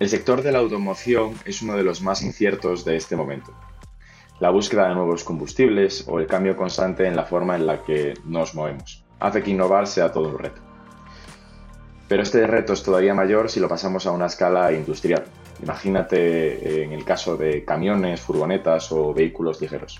El sector de la automoción es uno de los más inciertos de este momento. La búsqueda de nuevos combustibles o el cambio constante en la forma en la que nos movemos hace que innovar sea todo un reto. Pero este reto es todavía mayor si lo pasamos a una escala industrial. Imagínate en el caso de camiones, furgonetas o vehículos ligeros.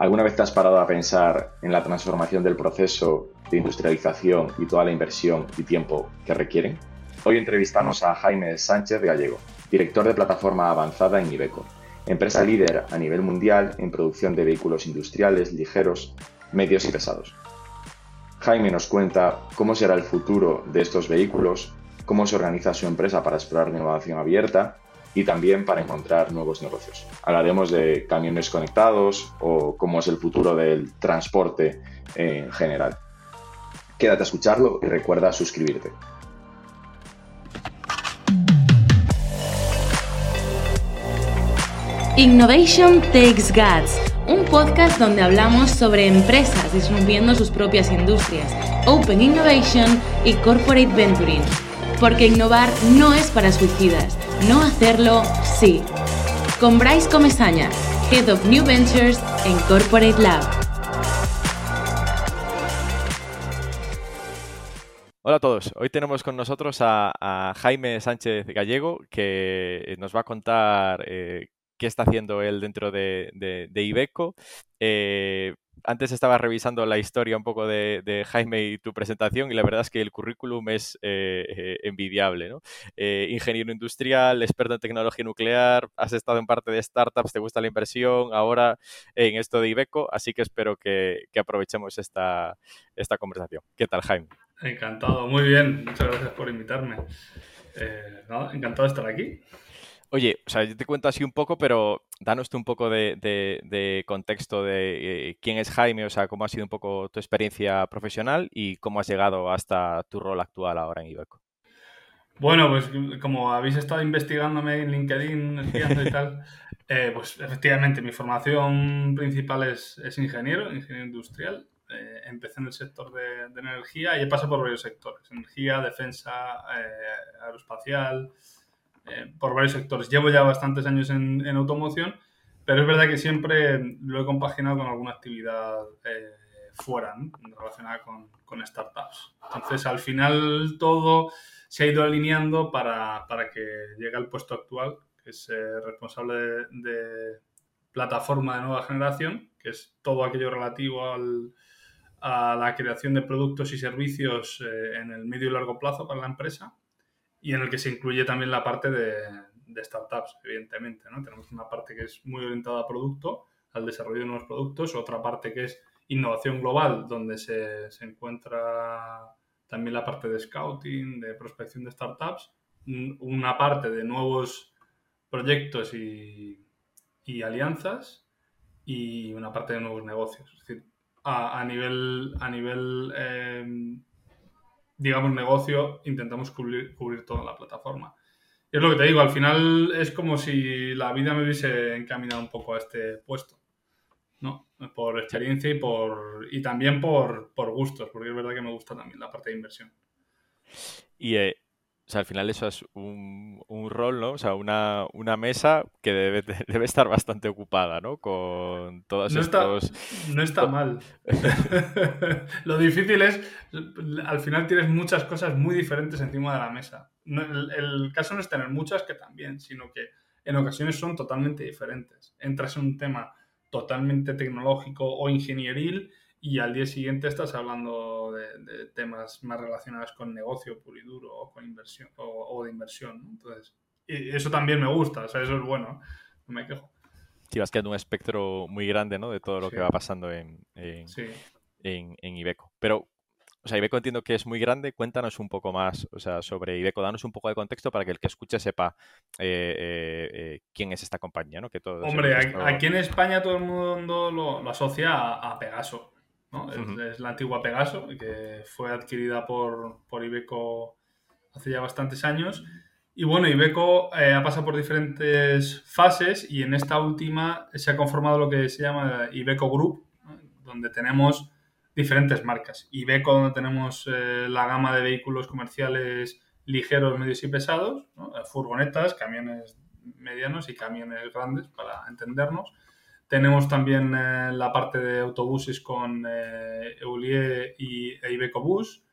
¿Alguna vez te has parado a pensar en la transformación del proceso de industrialización y toda la inversión y tiempo que requieren? Hoy entrevistamos a Jaime Sánchez Gallego, director de plataforma avanzada en Ibeco, empresa líder a nivel mundial en producción de vehículos industriales, ligeros, medios y pesados. Jaime nos cuenta cómo será el futuro de estos vehículos, cómo se organiza su empresa para explorar innovación abierta y también para encontrar nuevos negocios. Hablaremos de camiones conectados o cómo es el futuro del transporte en general. Quédate a escucharlo y recuerda suscribirte. Innovation Takes Guts, un podcast donde hablamos sobre empresas disminuyendo sus propias industrias, Open Innovation y Corporate Venturing. Porque innovar no es para suicidas, no hacerlo sí. Con Bryce Comesaña, Head of New Ventures en Corporate Lab. Hola a todos, hoy tenemos con nosotros a, Jaime Sánchez Gallego que nos va a contar eh, qué está haciendo él dentro de, de, Ibeco. Eh, antes estaba revisando la historia un poco de, Jaime y tu presentación y la verdad es que el currículum es eh, eh, envidiable. ingeniero industrial, experto en tecnología nuclear, has estado en parte de startups, te gusta la inversión, ahora en esto de Ibeco, así que espero que, aprovechemos esta, esta conversación. ¿Qué tal, Jaime? Encantado, muy bien, muchas gracias por invitarme. encantado de estar aquí. Oye, o sea, yo te cuento así un poco, pero danos tú un poco de, contexto de eh, quién es Jaime, o sea, cómo ha sido un poco tu experiencia profesional y cómo has llegado hasta tu rol actual ahora en Ibeco. Bueno, pues como habéis estado investigándome en LinkedIn, y tal, eh, pues efectivamente mi formación principal es, ingeniero, ingeniero industrial. Eh, empecé en el sector de, energía y he pasado por varios sectores, energía, defensa, aeroespacial, eh, por varios sectores. Llevo ya bastantes años en, automoción, pero es verdad que siempre lo he compaginado con alguna actividad eh, fuera, relacionada con, startups. Entonces, al final todo se ha ido alineando para, que llegue al puesto actual, que es eh, responsable de, plataforma de nueva generación, que es todo aquello relativo a la creación de productos y servicios en el medio y largo plazo para la empresa y en el que se incluye también la parte de, startups, evidentemente. ¿no? Tenemos una parte que es muy orientada a producto, al desarrollo de nuevos productos, otra parte que es innovación global, donde se, encuentra también la parte de scouting, de prospección de startups, una parte de nuevos proyectos y, alianzas y una parte de nuevos negocios. Es decir, a, nivel, a nivel eh, digamos, negocio, intentamos cubrir, cubrir toda la plataforma. Y es lo que te digo, al final es como si la vida me hubiese encaminado un poco a este puesto, ¿no? Por experiencia y, por, y también por, por gustos, porque es verdad que me gusta también la parte de inversión. Y eh, o sea, al final eso es un, rol, ¿no? O sea, una, mesa que debe, debe, estar bastante ocupada, ¿no? Con todos no estos... no está mal. Lo difícil es, al final tienes muchas cosas muy diferentes encima de la mesa. el, caso no es tener muchas, que también, sino que en ocasiones son totalmente diferentes. Entras en un tema totalmente tecnológico o ingenieril y al día siguiente estás hablando de, temas más relacionados con negocio puro y duro o con inversión o, de inversión. Entonces, y eso también me gusta, o sea, eso es bueno, no me quejo. Sí, vas quedando un espectro muy grande ¿no? de todo lo que va pasando en, en, en, Ibeco. Pero, o sea, Ibeco entiendo que es muy grande. Cuéntanos un poco más o sea, sobre Ibeco. Danos un poco de contexto para que el que escuche sepa eh, eh, eh, quién es esta compañía. ¿no? Que todo Hombre, aquí en España todo el mundo lo, lo asocia a, a Pegaso. Es, la antigua Pegaso, que fue adquirida por, por Ibeco hace ya bastantes años. Y bueno, Ibeco eh, ha pasado por diferentes fases y en esta última se ha conformado lo que se llama Ibeco Group, donde tenemos diferentes marcas. Ibeco, donde tenemos eh, la gama de vehículos comerciales ligeros, medios y pesados, furgonetas, camiones medianos y camiones grandes, para entendernos. Tenemos también eh, la parte de autobuses con eh, Eulier y e Iveco Bus.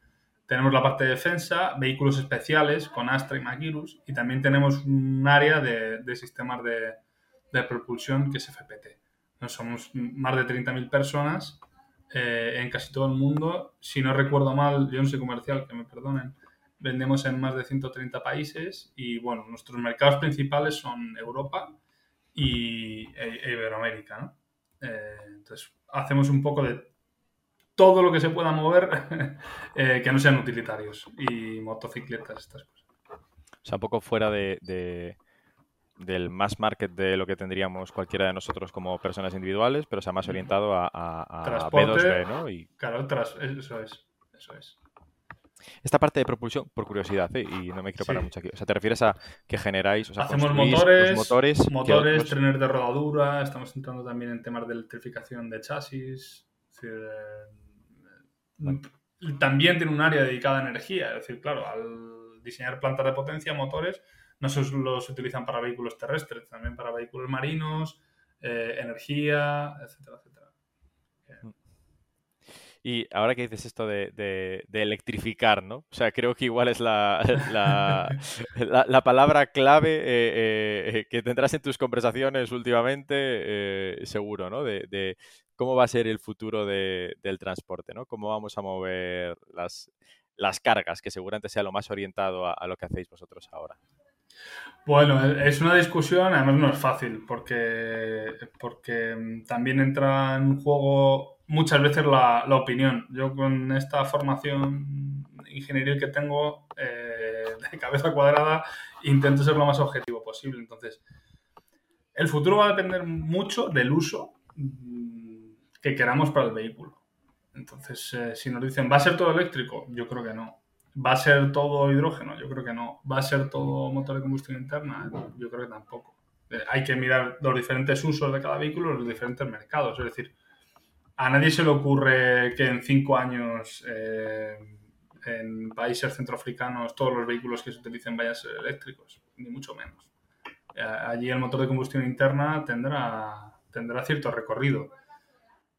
Tenemos la parte de defensa, vehículos especiales con Astra y Magirus. Y también tenemos un área de, sistemas de, propulsión que es FPT. Somos más de 30.000 personas eh, en casi todo el mundo. Si no recuerdo mal, yo no soy comercial, que me perdonen, vendemos en más de 130 países y bueno, nuestros mercados principales son Europa y e, Iberoamérica, ¿no? Eh, entonces, hacemos un poco de todo lo que se pueda mover eh, que no sean utilitarios y motocicletas, estas cosas. O sea, un poco fuera de, del mass market de lo que tendríamos cualquiera de nosotros como personas individuales, pero sea más orientado a, a, B2B, ¿no? Y... Claro, tras, eso es, eso es. Esta parte de propulsión, por curiosidad, ¿eh? y no me quiero parar mucho aquí. O sea, ¿te refieres a que generáis, o sea, Hacemos motores, motores, motores trenes de rodadura, estamos entrando también en temas de electrificación de chasis. Eh, también tiene un área dedicada a energía, es decir, claro, al diseñar plantas de potencia, motores, no solo se utilizan para vehículos terrestres, también para vehículos marinos, eh, energía, etcétera, etcétera. Y ahora que dices esto de, electrificar, ¿no? O sea, creo que igual es la, la, palabra clave eh, eh, que tendrás en tus conversaciones últimamente, eh, seguro, ¿no? De, cómo va a ser el futuro del transporte, ¿no? Cómo vamos a mover las, las cargas, que seguramente sea lo más orientado a, lo que hacéis vosotros ahora. Bueno, es una discusión, además no es fácil, porque, porque mm, también entra en juego muchas veces la, opinión. Yo con esta formación ingeniería que tengo eh, de cabeza cuadrada intento ser lo más objetivo posible. Entonces, el futuro va a depender mucho del uso mm, que queramos para el vehículo. Entonces, eh, si nos dicen, ¿va a ser todo eléctrico? Yo creo que no. ¿Va a ser todo hidrógeno? Yo creo que no. ¿Va a ser todo motor de combustión interna? Yo creo que tampoco. Eh, hay que mirar los diferentes usos de cada vehículo, los diferentes mercados. Es decir, a nadie se le ocurre que en cinco años eh, en países centroafricanos todos los vehículos que se utilicen vayan a ser eléctricos, ni mucho menos. Eh, allí el motor de combustión interna tendrá, tendrá cierto recorrido.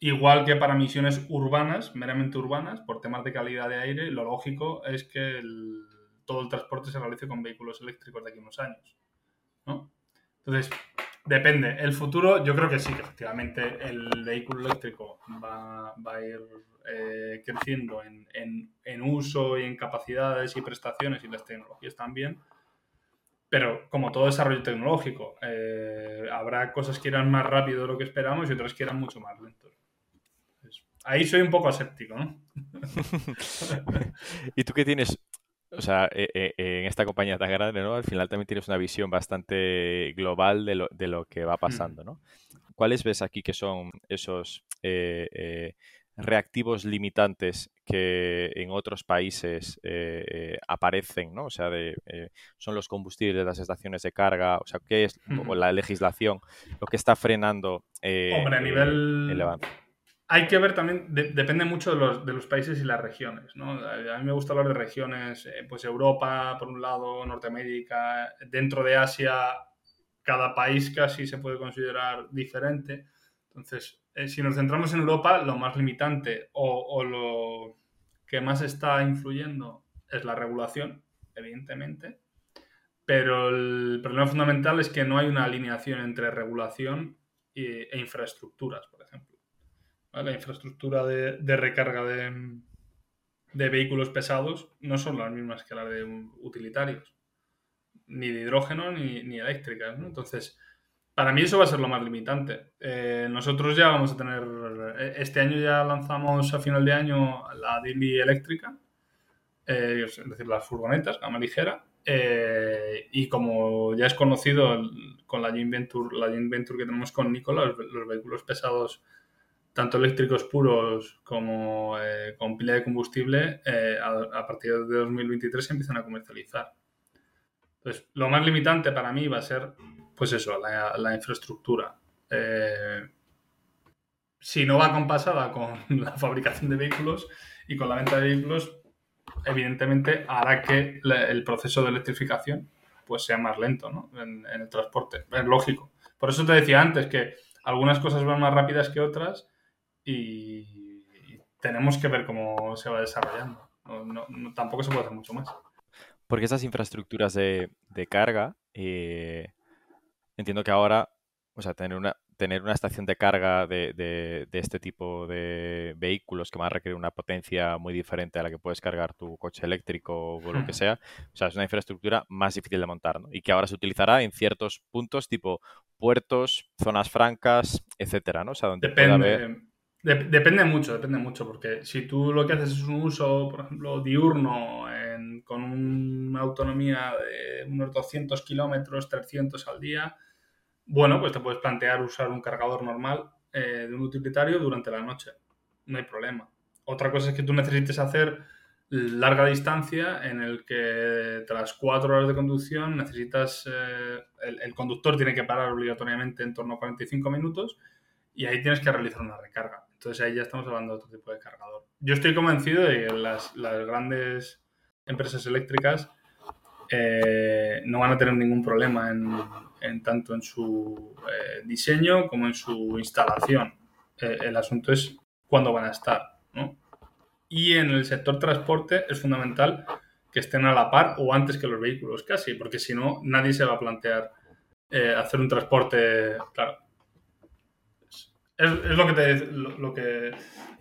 Igual que para misiones urbanas, meramente urbanas, por temas de calidad de aire, lo lógico es que todo el transporte se realice con vehículos eléctricos de aquí a unos años. Entonces, Depende. El futuro, yo creo que sí, que efectivamente el vehículo eléctrico va, a ir eh, creciendo en, uso y en capacidades y prestaciones y las tecnologías también. Pero como todo desarrollo tecnológico, eh, habrá cosas que irán más rápido de lo que esperamos y otras que irán mucho más lento. ahí soy un poco aséptico, ¿no? ¿Y tú qué tienes? O sea, eh, eh, en esta compañía tan grande, ¿no? Al final también tienes una visión bastante global de lo, de lo que va mm. pasando, ¿no? ¿Cuáles ves aquí que son esos eh, reactivos limitantes que en otros países aparecen, ¿no? O sea, de, son los combustibles de las estaciones de carga, o sea, ¿qué es la legislación lo que está frenando Hombre, a nivel... el avance? Hay que ver también, depende mucho de los, países y las regiones. ¿no? A mí me gusta hablar de regiones, eh, pues Europa, por un lado, Norteamérica, dentro de Asia, cada país casi se puede considerar diferente. Entonces, eh, si nos centramos en Europa, lo más limitante o, o, lo que más está influyendo es la regulación, evidentemente. Pero el problema fundamental es que no hay una alineación entre regulación e infraestructuras, por ejemplo la infraestructura de, recarga de, vehículos pesados no son las mismas que las de utilitarios, ni de hidrógeno ni, ni eléctricas. Entonces, para mí eso va a ser lo más limitante. Eh, nosotros ya vamos a tener, eh, este año ya lanzamos a final de año la Dilly eléctrica, eh, es decir, las furgonetas, gama ligera, y como ya es conocido con la Joint Venture, la Venture que tenemos con Nicola, los vehículos pesados tanto eléctricos puros como eh, con pila de combustible, eh, a, partir de 2023 se empiezan a comercializar. Entonces, lo más limitante para mí va a ser, pues eso, la, infraestructura. Eh, si no va compasada con la fabricación de vehículos y con la venta de vehículos, evidentemente hará que el proceso de electrificación pues sea más lento ¿no? en, el transporte. Es lógico. Por eso te decía antes que algunas cosas van más rápidas que otras y, tenemos que ver cómo se va desarrollando. tampoco se puede hacer mucho más. Porque esas infraestructuras de, carga, eh, entiendo que ahora, o sea, tener una, tener una estación de carga de, de, este tipo de vehículos que van a requerir una potencia muy diferente a la que puedes cargar tu coche eléctrico o lo que sea, o sea, es una infraestructura más difícil de montar, ¿no? Y que ahora se utilizará en ciertos puntos tipo puertos, zonas francas, etcétera, ¿no? O sea, donde depende, puede depende mucho, depende mucho, porque si tú lo que haces es un uso, por ejemplo, diurno, con una autonomía de unos 200 kilómetros, 300 al día, bueno, pues te puedes plantear usar un cargador normal eh, de un utilitario durante la noche. No hay problema. Otra cosa es que tú necesites hacer larga distancia en el que tras cuatro horas de conducción necesitas, eh, el, conductor tiene que parar obligatoriamente en torno a 45 minutos y ahí tienes que realizar una recarga. Entonces ahí ya estamos hablando de otro tipo de cargador. Yo estoy convencido de que las, grandes empresas eléctricas eh, no van a tener ningún problema en, tanto en su eh, diseño como en su instalación. Eh, el asunto es cuándo van a estar. Y en el sector transporte es fundamental que estén a la par o antes que los vehículos, casi, porque si no, nadie se va a plantear hacer un transporte, claro, es, lo, que te, lo, que,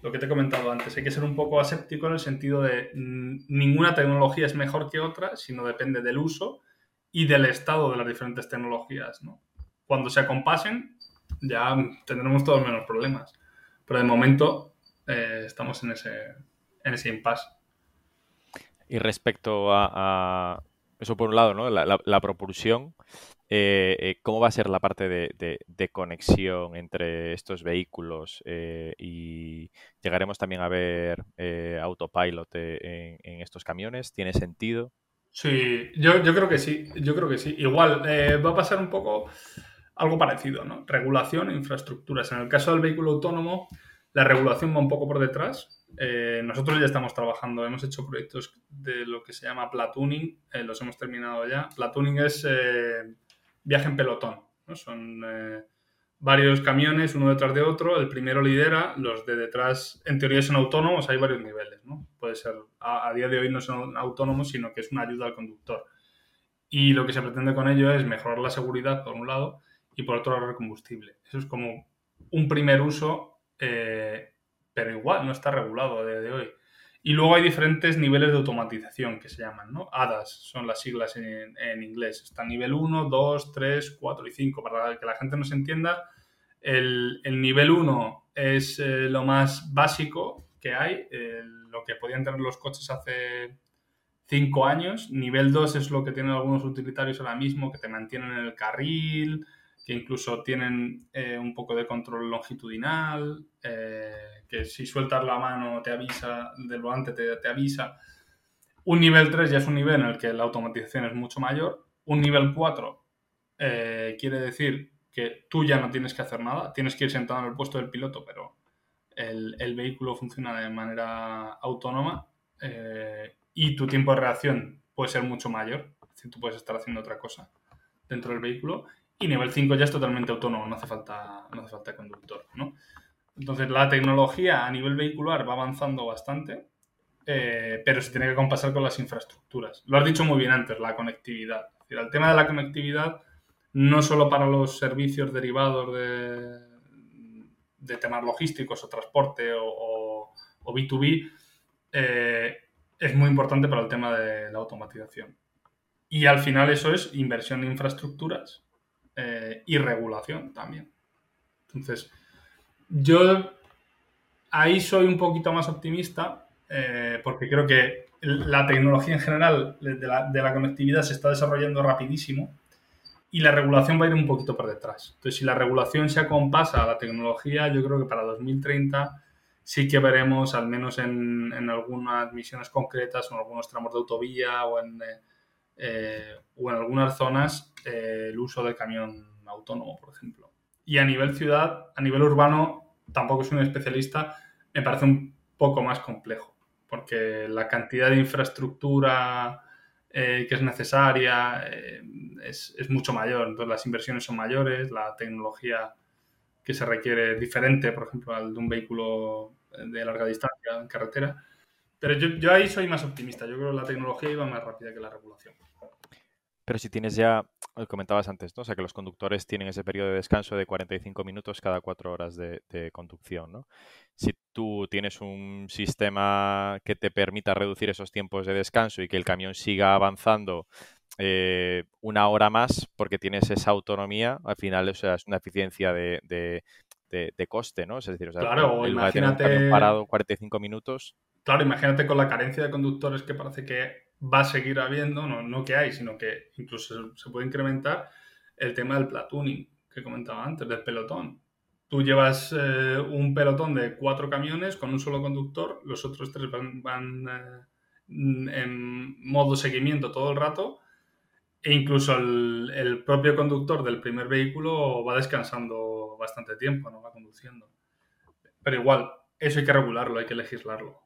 lo que te he comentado antes. Hay que ser un poco aséptico en el sentido de mm, ninguna tecnología es mejor que otra, sino depende del uso y del estado de las diferentes tecnologías. ¿no? Cuando se acompasen, ya tendremos todos menos problemas. Pero de momento eh, estamos en ese, en ese impasse. Y respecto a, eso por un lado, ¿no? la, propulsión, eh, eh, ¿Cómo va a ser la parte de, conexión entre estos vehículos? Eh, y llegaremos también a ver autopilot en, estos camiones. ¿Tiene sentido? Sí, yo, yo, creo que sí. Yo creo que sí. Igual va a pasar un poco algo parecido, ¿no? Regulación e infraestructuras. En el caso del vehículo autónomo, la regulación va un poco por detrás. Nosotros ya estamos trabajando, hemos hecho proyectos de lo que se llama platooning, los hemos terminado ya. Platooning es viaje en pelotón. Son eh, varios camiones uno detrás de otro, el primero lidera, los de detrás en teoría son autónomos, hay varios niveles. ¿no? Puede ser, a, día de hoy no son autónomos, sino que es una ayuda al conductor. Y lo que se pretende con ello es mejorar la seguridad, por un lado, y por otro ahorrar combustible. Eso es como un primer uso, eh, pero igual no está regulado a día de hoy. Y luego hay diferentes niveles de automatización que se llaman, ¿no? ADAS son las siglas en, inglés. Está nivel 1, 2, 3, 4 y 5. Para que la gente nos entienda, el, nivel 1 es eh, lo más básico que hay, lo que podían tener los coches hace 5 años. Nivel 2 es lo que tienen algunos utilitarios ahora mismo, que te mantienen en el carril, que incluso tienen eh, un poco de control longitudinal, eh, que si sueltas la mano te avisa, del volante te, te, avisa. Un nivel 3 ya es un nivel en el que la automatización es mucho mayor. Un nivel 4 eh, quiere decir que tú ya no tienes que hacer nada, tienes que ir sentado en el puesto del piloto, pero el, el vehículo funciona de manera autónoma y tu tiempo de reacción puede ser mucho mayor, si tú puedes estar haciendo otra cosa dentro del vehículo y nivel 5 ya es totalmente autónomo, no hace falta, no hace falta conductor, ¿no? Entonces la tecnología a nivel vehicular va avanzando bastante, eh, pero se tiene que compasar con las infraestructuras. Lo has dicho muy bien antes, la conectividad. el tema de la conectividad, no solo para los servicios derivados de, temas logísticos o transporte o, B2B, eh, es muy importante para el tema de la automatización. Y al final eso es inversión en infraestructuras eh, y regulación también. Entonces, yo ahí soy un poquito más optimista eh, porque creo que la tecnología en general de la, conectividad se está desarrollando rapidísimo y la regulación va a ir un poquito por detrás. Entonces, si la regulación se acompasa a la tecnología, yo creo que para 2030 sí que veremos, al menos en, algunas misiones concretas en algunos tramos de autovía o en, eh, algunas zonas, eh, el uso del camión autónomo, por ejemplo. Y a nivel ciudad, a nivel urbano, tampoco soy un especialista, me parece un poco más complejo. porque la cantidad de infraestructura eh, que es necesaria eh, es, mucho mayor. Entonces las inversiones son mayores, la tecnología que se requiere es diferente, por ejemplo, al de un vehículo de larga distancia en carretera. Pero yo, yo ahí soy más optimista. Yo creo que la tecnología iba más rápida que la regulación. Pero si tienes ya, comentabas antes, ¿no? O sea, que los conductores tienen ese periodo de descanso de 45 minutos cada cuatro horas de, conducción, ¿no? Si tú tienes un sistema que te permita reducir esos tiempos de descanso y que el camión siga avanzando eh, una hora más porque tienes esa autonomía, al final o sea, es una eficiencia de, de, coste, ¿no? Es decir, o sea, claro, el, imagínate... un parado 45 minutos. Claro, imagínate con la carencia de conductores que parece que va a seguir habiendo, no, no que hay, sino que incluso se puede incrementar el tema del platooning que comentaba antes, del pelotón. Tú llevas eh, un pelotón de cuatro camiones con un solo conductor, los otros tres van, eh, en modo seguimiento todo el rato e incluso el, propio conductor del primer vehículo va descansando bastante tiempo, no va conduciendo. Pero igual, eso hay que regularlo, hay que legislarlo.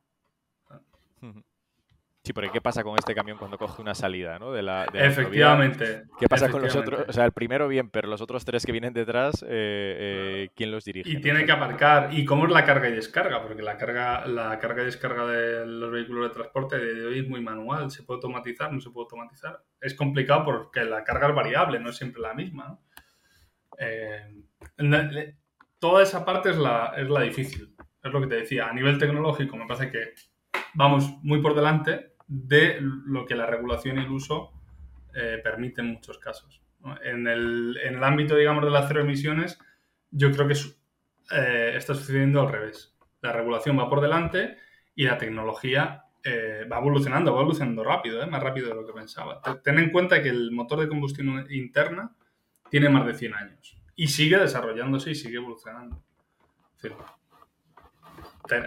Sí, porque ¿qué pasa con este camión cuando coge una salida, ¿no? De la, efectivamente. ¿Qué pasa con los otros? O sea, el primero bien, pero los otros tres que vienen detrás, eh, eh, ¿quién los dirige? Y tiene que aparcar. ¿Y cómo es la carga y descarga? Porque la carga, la carga y descarga de los vehículos de transporte de hoy es muy manual. ¿Se puede automatizar? ¿No se puede automatizar? Es complicado porque la carga es variable, no es siempre la misma. ¿no? Eh, toda esa parte es la, es la difícil. Es lo que te decía. A nivel tecnológico me parece que vamos muy por delante de lo que la regulación y el uso eh, permiten en muchos casos. En, el, en, el, ámbito, digamos, de las cero emisiones, yo creo que eh, está sucediendo al revés. La regulación va por delante y la tecnología eh, va evolucionando, va evolucionando rápido, más rápido de lo que pensaba. Ten en cuenta que el motor de combustión interna tiene más de 100 años y sigue desarrollándose y sigue evolucionando.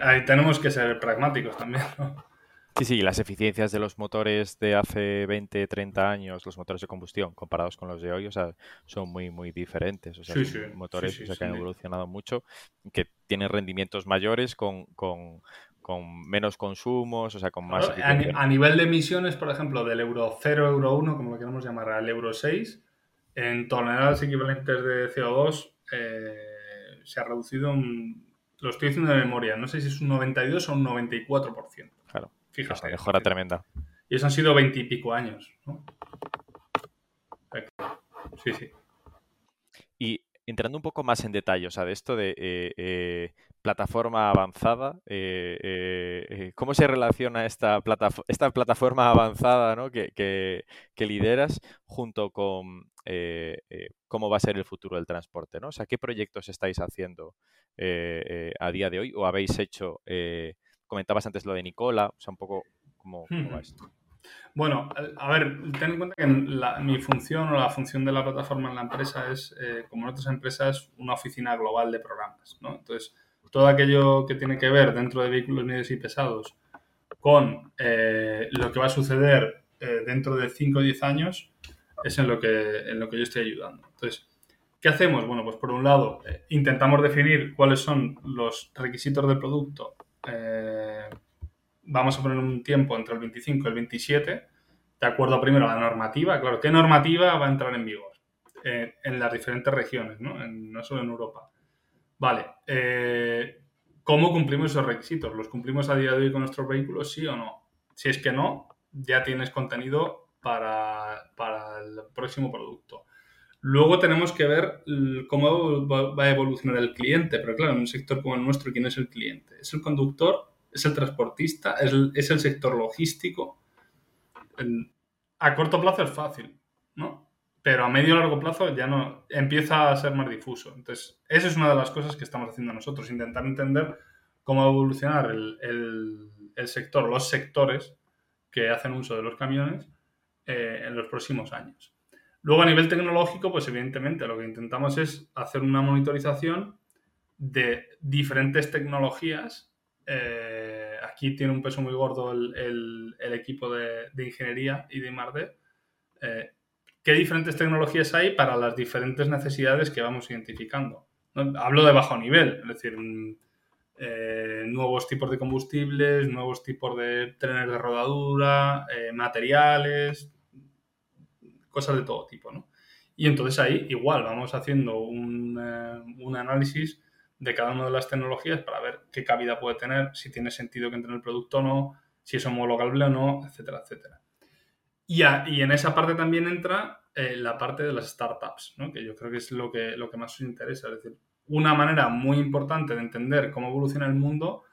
ahí tenemos que ser pragmáticos también. ¿no? Sí, sí, las eficiencias de los motores de hace 20, 30 años, los motores de combustión, comparados con los de hoy, o sea, son muy, muy diferentes. O sea, son motores que han evolucionado mucho, que tienen rendimientos mayores con, con, con menos consumos, o sea, con más... a, nivel de emisiones, por ejemplo, del Euro 0, Euro 1, como lo queremos llamar, al Euro 6, en toneladas equivalentes de CO2 eh, se ha reducido un... Lo estoy diciendo de memoria, no sé si es un 92 o un 94%. Fíjate. mejora tremenda. Y eso han sido veintipico años, Sí, sí. Y entrando un poco más en detalle, o sea, de esto de eh, eh, plataforma avanzada, eh, ¿cómo se relaciona esta, esta plataforma avanzada ¿no? que, que, lideras junto con cómo va a ser el futuro del transporte? ¿no? O sea, ¿qué proyectos estáis haciendo a día de hoy o habéis hecho Comentabas antes lo de Nicola, o sea, un poco cómo, va esto. Bueno, a ver, ten en cuenta que mi función o la función de la plataforma en la empresa es, eh, como en otras empresas, una oficina global de programas. ¿no? Entonces, todo aquello que tiene que ver dentro de vehículos medios y pesados con eh, lo que va a suceder eh, dentro de 5 o 10 años es en lo, que, en lo que yo estoy ayudando. Entonces, ¿qué hacemos? Bueno, pues por un lado, intentamos definir cuáles son los requisitos del producto eh, vamos a poner un tiempo entre el 25 y el 27, de acuerdo primero a la normativa. Claro, ¿qué normativa va a entrar en vigor? Eh, en las diferentes regiones, ¿no? no solo en Europa. Vale, eh, ¿cómo cumplimos esos requisitos? ¿Los cumplimos a día de hoy con nuestros vehículos, sí o no? Si es que no, ya tienes contenido para, para el próximo producto. Luego tenemos que ver cómo va a evolucionar el cliente, pero claro, en un sector como el nuestro, ¿quién es el cliente? ¿Es el conductor? ¿Es el transportista? ¿Es el, sector logístico? A corto plazo es fácil, ¿no? Pero a medio y largo plazo ya no empieza a ser más difuso. Entonces, esa es una de las cosas que estamos haciendo nosotros, intentar entender cómo va a evolucionar el, sector, los sectores que hacen uso de los camiones eh, en los próximos años. Luego, a nivel tecnológico, pues evidentemente lo que intentamos es hacer una monitorización de diferentes tecnologías. Eh, aquí tiene un peso muy gordo el, equipo de, ingeniería y de IMARDE. Eh, ¿Qué diferentes tecnologías hay para las diferentes necesidades que vamos identificando? Hablo de bajo nivel, es decir, nuevos tipos de combustibles, nuevos tipos de trenes de rodadura, materiales, cosas de todo tipo, ¿no? Y entonces ahí igual vamos haciendo un, un análisis de cada una de las tecnologías para ver qué cabida puede tener, si tiene sentido que entre en el producto o no, si es homologable o no, etcétera, etcétera. Y, y en esa parte también entra eh, la parte de las startups, ¿no? que yo creo que es lo que, lo que más os interesa. Es decir, una manera muy importante de entender cómo evoluciona el mundo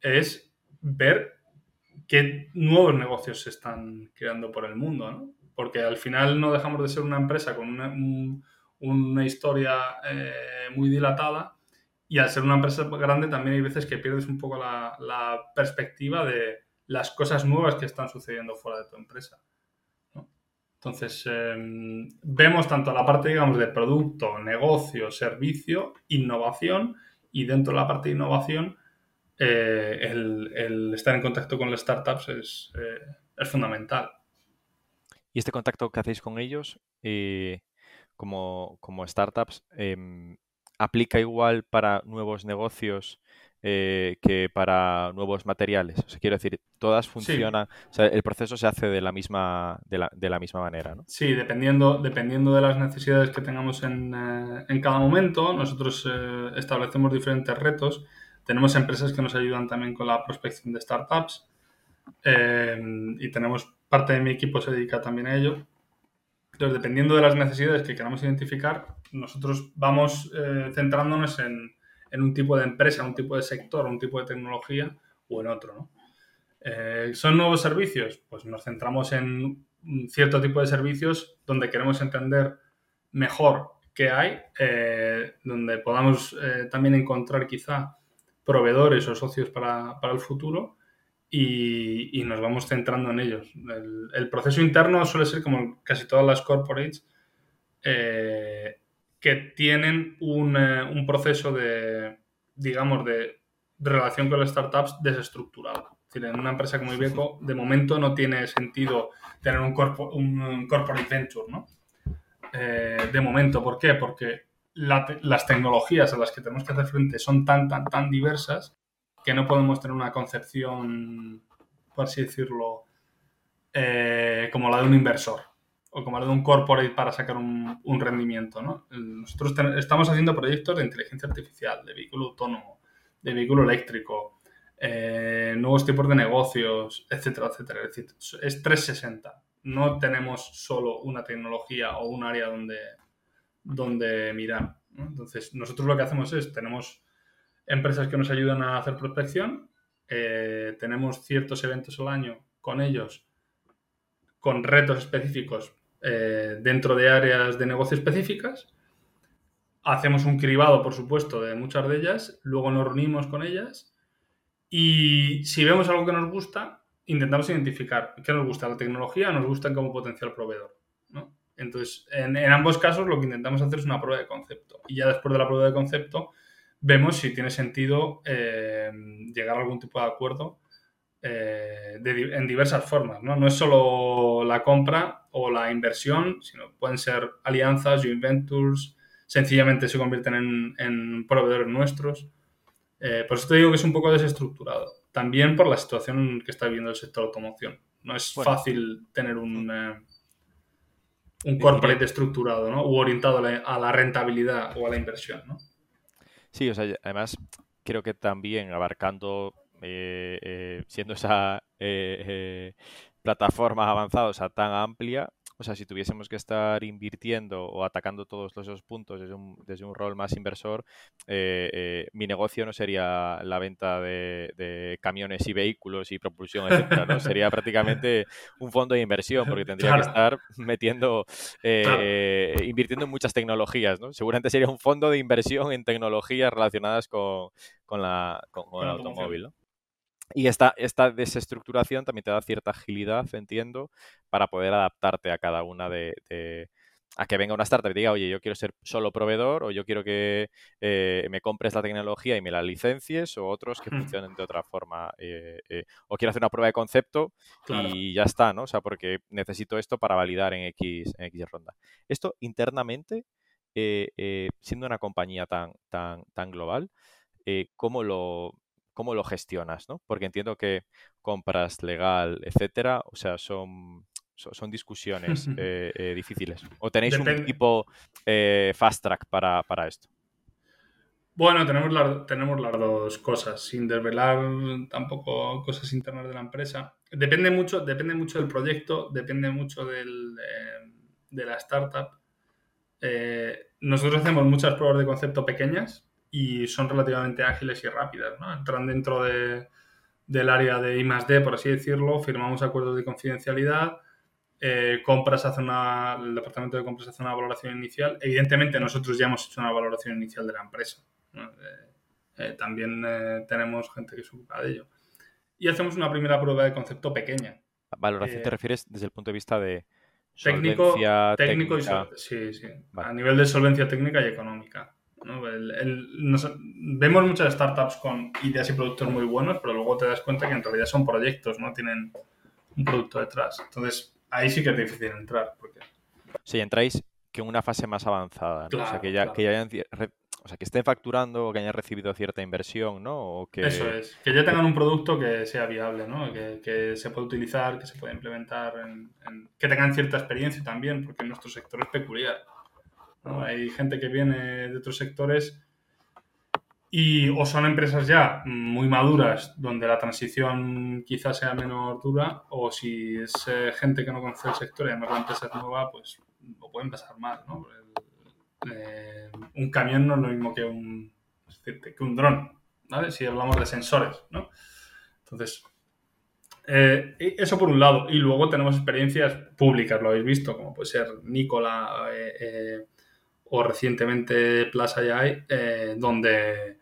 es ver qué nuevos negocios se están creando por el mundo, ¿no? Porque al final no dejamos de ser una empresa con una, historia eh, muy dilatada y al ser una empresa grande también hay veces que pierdes un poco la, perspectiva de las cosas nuevas que están sucediendo fuera de tu empresa. Entonces, em, vemos tanto la parte, digamos, de producto, negocio, servicio, innovación, y dentro de la parte de innovación, eh, el, estar en contacto con las startups es, eh, es, fundamental. ¿Y este contacto que hacéis con ellos eh, como, como, startups em, aplica igual para nuevos negocios eh, que para nuevos materiales. O sea, quiero decir, todas funcionan, o sea, el proceso se hace de la misma, de la, de la misma manera, ¿no? Sí, dependiendo, dependiendo de las necesidades que tengamos en, eh, en cada momento, nosotros eh, establecemos diferentes retos. Tenemos empresas que nos ayudan también con la prospección de startups y tenemos parte de mi equipo se dedica también a ello. Entonces, dependiendo de las necesidades que queramos identificar, nosotros vamos eh, centrándonos en, un tipo de empresa, un tipo de sector, un tipo de tecnología o en otro. Eh, ¿Son nuevos servicios? Pues nos centramos en un cierto tipo de servicios donde queremos entender mejor qué hay, eh, donde podamos también encontrar quizá proveedores o socios para, el futuro y, nos vamos centrando en ellos. El, proceso interno suele ser como casi todas las corporates, que tienen un, un proceso de, digamos, de, relación con las startups desestructurado. Es decir, en una empresa como Ibeco, de momento no tiene sentido tener un, un corporate venture, ¿no? Eh, de momento, ¿por qué? Porque las tecnologías a las que tenemos que hacer frente son tan, tan, tan diversas que no podemos tener una concepción, por así decirlo, eh, como la de un inversor o como lo de un corporate para sacar un, rendimiento. ¿no? Nosotros estamos haciendo proyectos de inteligencia artificial, de vehículo autónomo, de vehículo eléctrico, eh, nuevos tipos de negocios, etcétera, etcétera. Es decir, es 360. No tenemos solo una tecnología o un área donde, donde mirar. Entonces, nosotros lo que hacemos es, tenemos empresas que nos ayudan a hacer prospección, eh, tenemos ciertos eventos al año con ellos, con retos específicos eh, dentro de áreas de negocio específicas. Hacemos un cribado, por supuesto, de muchas de ellas, luego nos reunimos con ellas y si vemos algo que nos gusta, intentamos identificar qué nos gusta, la tecnología, nos gusta como potencial proveedor. Entonces, en, ambos casos lo que intentamos hacer es una prueba de concepto y ya después de la prueba de concepto vemos si tiene sentido eh, llegar a algún tipo de acuerdo eh, en diversas formas. ¿no? no es solo la compra o la inversión, sino pueden ser alianzas, joint ventures, sencillamente se convierten en, proveedores nuestros. Eh, por eso te digo que es un poco desestructurado. También por la situación que está viviendo el sector automoción. No es fácil tener un, eh, un corporate estructurado ¿no? u orientado a la, rentabilidad o a la inversión. ¿no? Sí, o sea, además creo que también abarcando eh, eh, siendo esa eh, plataforma avanzada, o sea, tan amplia, o sea, si tuviésemos que estar invirtiendo o atacando todos esos puntos desde un, desde un rol más inversor, mi negocio no sería la venta de, camiones y vehículos y propulsión, etcétera, ¿no? Sería prácticamente un fondo de inversión, porque tendría que estar metiendo, invirtiendo en muchas tecnologías, ¿no? Seguramente sería un fondo de inversión en tecnologías relacionadas con, la, con, el automóvil, ¿no? Y esta, esta desestructuración también te da cierta agilidad, entiendo, para poder adaptarte a cada una de, a que venga una startup y diga, oye, yo quiero ser solo proveedor, o yo quiero que eh, me compres la tecnología y me la licencies, o otros que funcionen de otra forma. Eh, eh, o quiero hacer una prueba de concepto y ya está, ¿no? O sea, porque necesito esto para validar en X, en X ronda. Esto internamente, siendo una compañía tan, tan, tan global, ¿cómo, lo, ¿cómo lo gestionas? ¿no? Porque entiendo que compras legal, etcétera, o sea, son, son, discusiones eh, difíciles. ¿O tenéis un tipo fast track para, para esto? Bueno, tenemos, tenemos las dos cosas, sin desvelar tampoco cosas internas de la empresa. Depende mucho, depende mucho del proyecto, depende mucho del, de, la startup. Eh, nosotros hacemos muchas pruebas de concepto pequeñas y son relativamente ágiles y rápidas. ¿no? Entran dentro de, del área de I +D, por así decirlo, firmamos acuerdos de confidencialidad, eh, compras hace una, el departamento de compras hace una valoración inicial. Evidentemente nosotros ya hemos hecho una valoración inicial de la empresa eh, eh, también tenemos gente que se ocupa de ello. Y hacemos una primera prueba de concepto pequeña. ¿Valoración te refieres desde el punto de vista de técnico, solvencia técnico técnica? Y sí, sí. A nivel de solvencia técnica y económica. Vemos muchas startups con ideas y productos muy buenos, pero luego te das cuenta que en realidad son proyectos, no tienen un producto detrás. Entonces, ahí sí que es difícil entrar. Porque... Sí, entráis que en una fase más avanzada. o sea, que ya, que ya hayan o sea, que estén facturando o que hayan recibido cierta inversión, ¿no? que... Eso es, que ya tengan un producto que sea viable, ¿no? Que, se pueda utilizar, que se pueda implementar, que tengan cierta experiencia también, porque nuestro sector es peculiar. Hay gente que viene de otros sectores y o son empresas ya muy maduras donde la transición quizás sea menos dura o si es eh, gente que no conoce el sector y además la empresa es nueva, pues lo puede empezar mal, ¿no? Eh, un camión no es lo mismo que un, que un dron, ¿vale? Si hablamos de sensores, ¿no? Entonces, eh, eso por un lado. Y luego tenemos experiencias públicas, lo habéis visto, como puede ser Nicola eh, o recientemente Plaza AI, donde,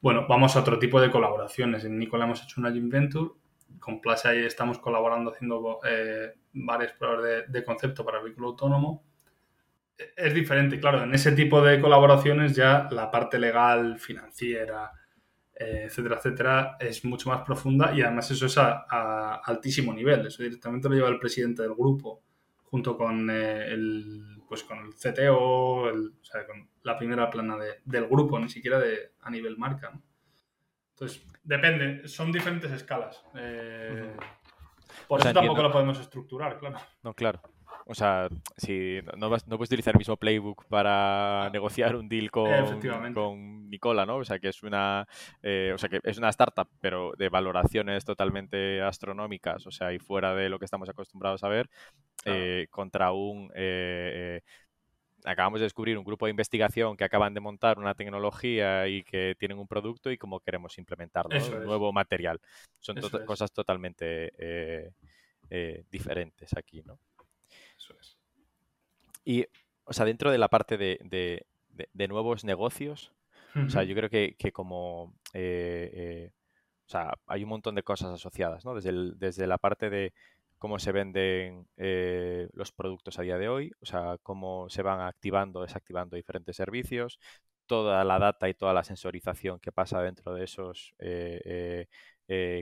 bueno, vamos a otro tipo de colaboraciones. En Nicola hemos hecho una Gym Venture, con Plaza AI estamos colaborando haciendo varias pruebas de, concepto para vehículo autónomo es diferente, claro, en ese tipo de colaboraciones ya la parte legal, financiera, eh, etcétera, etcétera, es mucho más profunda y además eso es a, altísimo nivel. Eso directamente lo lleva el presidente del grupo junto con eh, el pues con el CTO, o sea, con la primera plana del grupo, ni siquiera de, a nivel marca. Entonces, depende, son diferentes escalas. Eh, por eso tampoco lo podemos estructurar, claro. No, claro. O sea, si no, vas, no puedes utilizar el mismo playbook para negociar un deal con, con Nicola, ¿no? O sea, que es una eh, o sea, que es una startup, pero de valoraciones totalmente astronómicas, o sea, y fuera de lo que estamos acostumbrados a ver, eh, contra un eh, acabamos de descubrir un grupo de investigación que acaban de montar una tecnología y que tienen un producto y cómo queremos implementarlo, un nuevo material. Son cosas totalmente diferentes aquí, ¿no? Y, o sea, dentro de la parte de, nuevos negocios, o sea, yo creo que, como, eh, eh, o sea, hay un montón de cosas asociadas, ¿no? Desde, desde la parte de cómo se venden eh, los productos a día de hoy, o sea, cómo se van activando, desactivando diferentes servicios, toda la data y toda la sensorización que pasa dentro de esos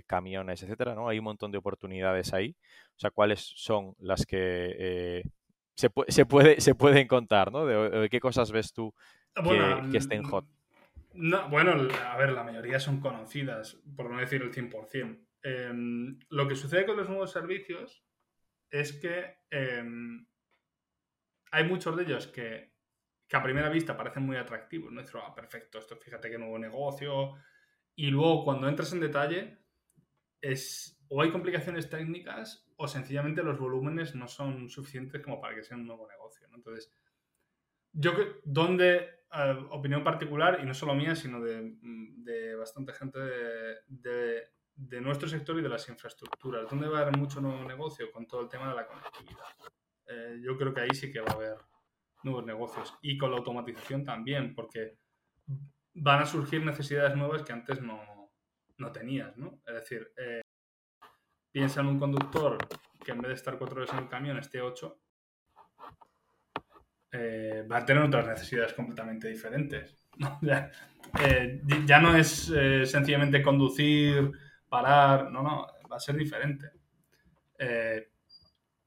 camiones, etcétera, ¿no? Hay un montón de oportunidades ahí. O sea, cuáles son las que se, se, puede, se pueden contar, ¿no? De, qué cosas ves tú que, estén hot. No, bueno, a ver, la mayoría son conocidas, por no decir el 100%. Em, lo que sucede con los nuevos servicios es que em, hay muchos de ellos que, a primera vista parecen muy atractivos. ¿no? ah, perfecto, esto fíjate qué nuevo negocio. Y luego cuando entras en detalle, es o hay complicaciones técnicas o sencillamente los volúmenes no son suficientes como para que sea un nuevo negocio. Entonces, yo donde, eh, opinión particular, y no solo mía, sino de, bastante gente de, nuestro sector y de las infraestructuras, ¿dónde va a haber mucho nuevo negocio con todo el tema de la conectividad? Eh, yo creo que ahí sí que va a haber nuevos negocios. Y con la automatización también, porque van a surgir necesidades nuevas que antes no, no tenías, ¿no? Es decir, eh, piensa en un conductor que en vez de estar cuatro horas en el camión esté ocho, eh, va a tener otras necesidades completamente diferentes. Eh, ya, no es eh, sencillamente conducir, parar, no, no, va a ser diferente.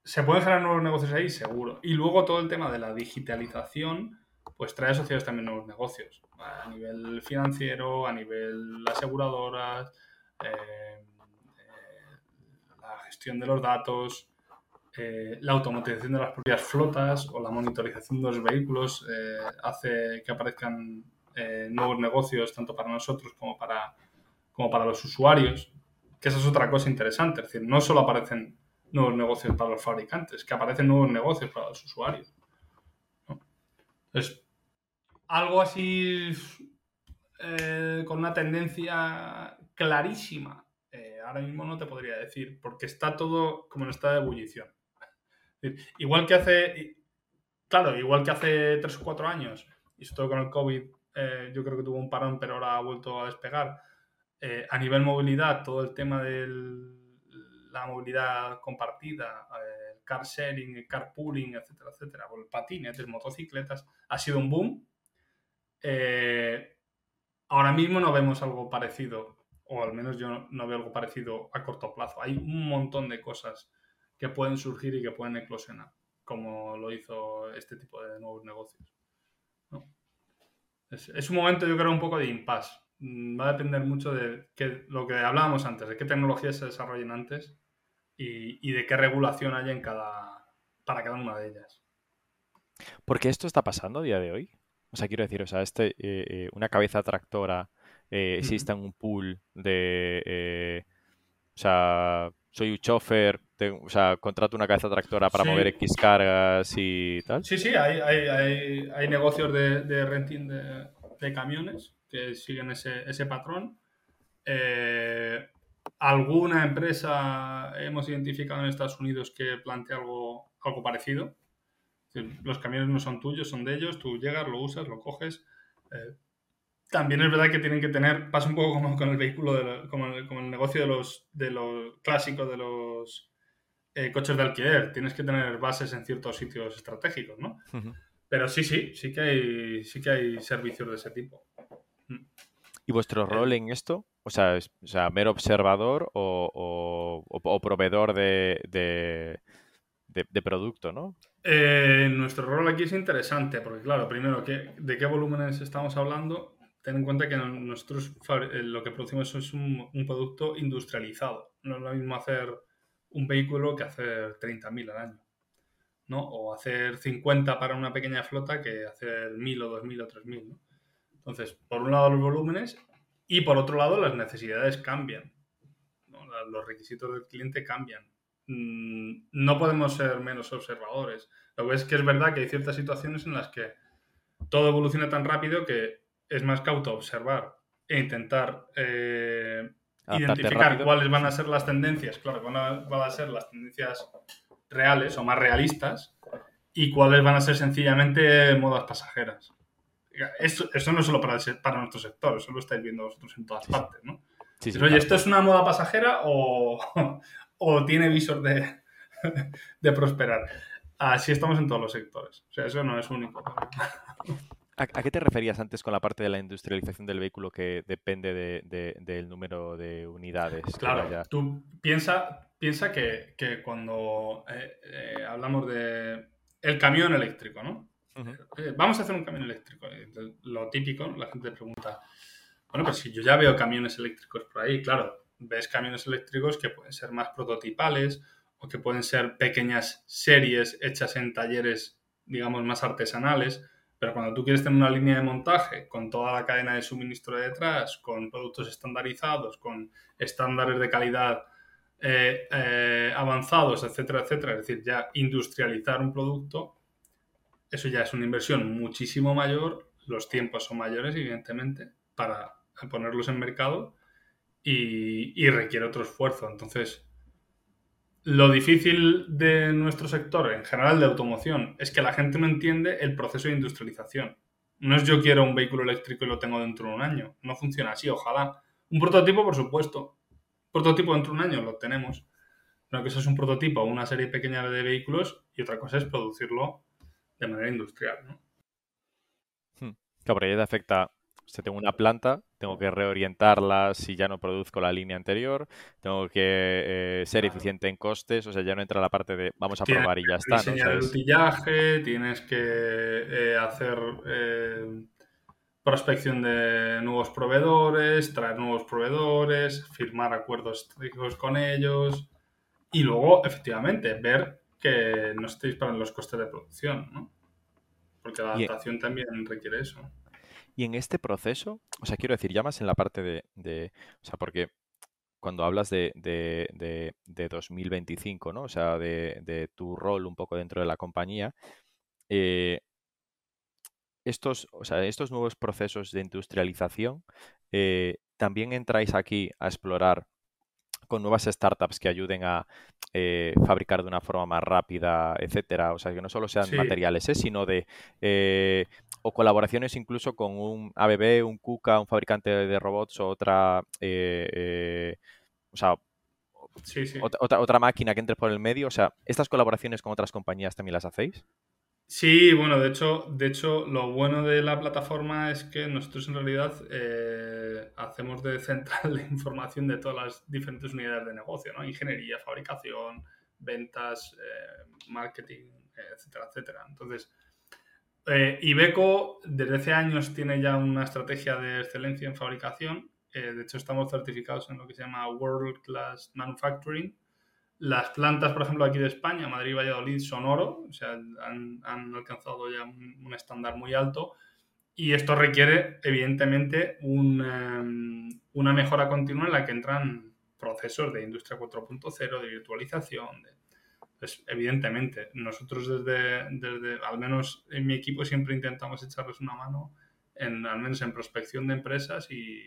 ¿Se pueden generar nuevos negocios ahí? Seguro. Y luego todo el tema de la digitalización, pues trae asociados también nuevos negocios, a nivel financiero, a nivel aseguradoras, de los datos, la automatización de las propias flotas o la monitorización de los vehículos hace que aparezcan nuevos negocios tanto para nosotros como para, como para los usuarios, que esa es otra cosa interesante, es decir, no solo aparecen nuevos negocios para los fabricantes, que aparecen nuevos negocios para los usuarios. Es algo así eh, con una tendencia clarísima. Eh, ahora mismo no te podría decir, porque está todo como en estado de ebullición. Igual que hace, claro, igual que hace tres o cuatro años, y esto con el COVID, eh, yo creo que tuvo un parón, pero ahora ha vuelto a despegar. a nivel movilidad, todo el tema del la movilidad compartida, el car sharing, el carpooling, etcétera, etcétera, o el patinetes, motocicletas, ha sido un boom. Eh, ahora mismo no vemos algo parecido, o al menos yo no veo algo parecido a corto plazo. Hay un montón de cosas que pueden surgir y que pueden eclosionar, como lo hizo este tipo de nuevos negocios. Es, un momento, yo creo, un poco de impasse. Mm, va a depender mucho de lo que hablábamos antes, de qué tecnologías se desarrollen antes y, de qué regulación hay en cada, para cada una de ellas. ¿Por qué esto está pasando a día de hoy? O sea, quiero decir, o sea, este, eh, eh, una cabeza tractora eh, un pool de, o sea, soy un chofer, o sea, contrato una cabeza tractora para mover X cargas y tal. Sí, sí, hay, hay, hay, negocios de, de renting de, de, camiones que siguen ese, ese patrón. Eh, alguna empresa hemos identificado en Estados Unidos que plantea algo, algo parecido. Los camiones no son tuyos, son de ellos, tú llegas, lo usas, lo coges. Eh, también es verdad que tienen que tener, pasa un poco como con el vehículo, como, el, el, negocio de los, de los clásicos de los eh, coches de alquiler. Tienes que tener bases en ciertos sitios estratégicos, ¿no? Pero sí, sí, sí que hay, sí que hay servicios de ese tipo. Mm. ¿Y vuestro rol en esto? O sea, o sea mero observador o, o, proveedor de, de, producto, ¿no? Eh, nuestro rol aquí es interesante, porque claro, primero, ¿qué, ¿de qué volúmenes estamos hablando? Ten en cuenta que nosotros eh, lo que producimos es un, producto industrializado. No es lo mismo hacer un vehículo que hacer 30.000 al año. ¿no? O hacer 50 para una pequeña flota que hacer 1.000 o 2.000 o 3.000. ¿no? Entonces, por un lado los volúmenes y por otro lado las necesidades cambian. Los requisitos del cliente cambian. Mm, no podemos ser menos observadores. Lo que es que es verdad que hay ciertas situaciones en las que todo evoluciona tan rápido que es más cauto observar e intentar eh, identificar cuáles van a ser las tendencias, claro, cuáles van a ser las tendencias reales o más realistas y cuáles van a ser sencillamente modas pasajeras. Eso, no es solo para, para nuestro sector, eso lo estáis viendo vosotros en todas partes, ¿no? oye, ¿esto es una moda pasajera o, o tiene visor de, de, prosperar? Así estamos en todos los sectores. O sea, eso no es único. ¿A, qué te referías antes con la parte de la industrialización del vehículo que depende de, del número de unidades? Claro, tú piensa, piensa que, que cuando eh, eh, hablamos de el camión eléctrico, ¿no? Eh, vamos a hacer un camión eléctrico. Lo típico, la gente pregunta, bueno, pues si yo ya veo camiones eléctricos por ahí, claro, ves camiones eléctricos que pueden ser más prototipales o que pueden ser pequeñas series hechas en talleres, digamos, más artesanales. Pero cuando tú quieres tener una línea de montaje con toda la cadena de suministro detrás, con productos estandarizados, con estándares de calidad eh, eh, avanzados, etcétera, etcétera, es decir, ya industrializar un producto, eso ya es una inversión muchísimo mayor, los tiempos son mayores, evidentemente, para ponerlos en mercado y, requiere otro esfuerzo. Entonces, lo difícil de nuestro sector, en general de automoción, es que la gente no entiende el proceso de industrialización. No es yo quiero un vehículo eléctrico y lo tengo dentro de un año. No funciona así, ojalá. Un prototipo, por supuesto. Prototipo dentro de un año lo tenemos. Pero que eso es un prototipo, una serie pequeña de vehículos y otra cosa es producirlo de manera industrial. ¿no? Hmm. Claro, porque te afecta si tengo una planta, tengo que reorientarla si ya no produzco la línea anterior, tengo que eh, ser eficiente en costes, o sea, ya no entra la parte de vamos a probar y ya está. Diseñar el utillaje, tienes que eh, hacer eh, prospección de nuevos proveedores, traer nuevos proveedores, firmar acuerdos estratégicos con ellos y luego, efectivamente, ver que no estéis para los costes de producción, ¿no? Porque la adaptación también requiere eso. Y en este proceso, o sea, quiero decir, ya más en la parte de, o sea, porque cuando hablas de, de, de, 2025, ¿no? O sea, de, tu rol un poco dentro de la compañía, eh, estos, o sea, estos nuevos procesos de industrialización, eh, también entráis aquí a explorar con nuevas startups que ayuden a eh, fabricar de una forma más rápida, etcétera. O sea, que no solo sean materiales, ¿eh? sino de eh, o colaboraciones incluso con un ABB, un KUKA, un fabricante de robots o otra, o sea, Otra, otra máquina que entre por el medio. O sea, estas colaboraciones con otras compañías también las hacéis. Sí, bueno, de hecho, de hecho, lo bueno de la plataforma es que nosotros en realidad eh, hacemos de central de información de todas las diferentes unidades de negocio, ¿no? Ingeniería, fabricación, ventas, eh, marketing, etcétera, etcétera. Entonces, eh, Ibeco desde hace años tiene ya una estrategia de excelencia en fabricación. de hecho, estamos certificados en lo que se llama World Class Manufacturing, las plantas, por ejemplo, aquí de España, Madrid y Valladolid, son oro, o sea, han, alcanzado ya un, estándar muy alto y esto requiere, evidentemente, em, una mejora continua en la que entran procesos de industria 4.0, de virtualización. Pues, evidentemente, nosotros desde, desde, al menos en mi equipo, siempre intentamos echarles una mano, en, al menos en prospección de empresas y,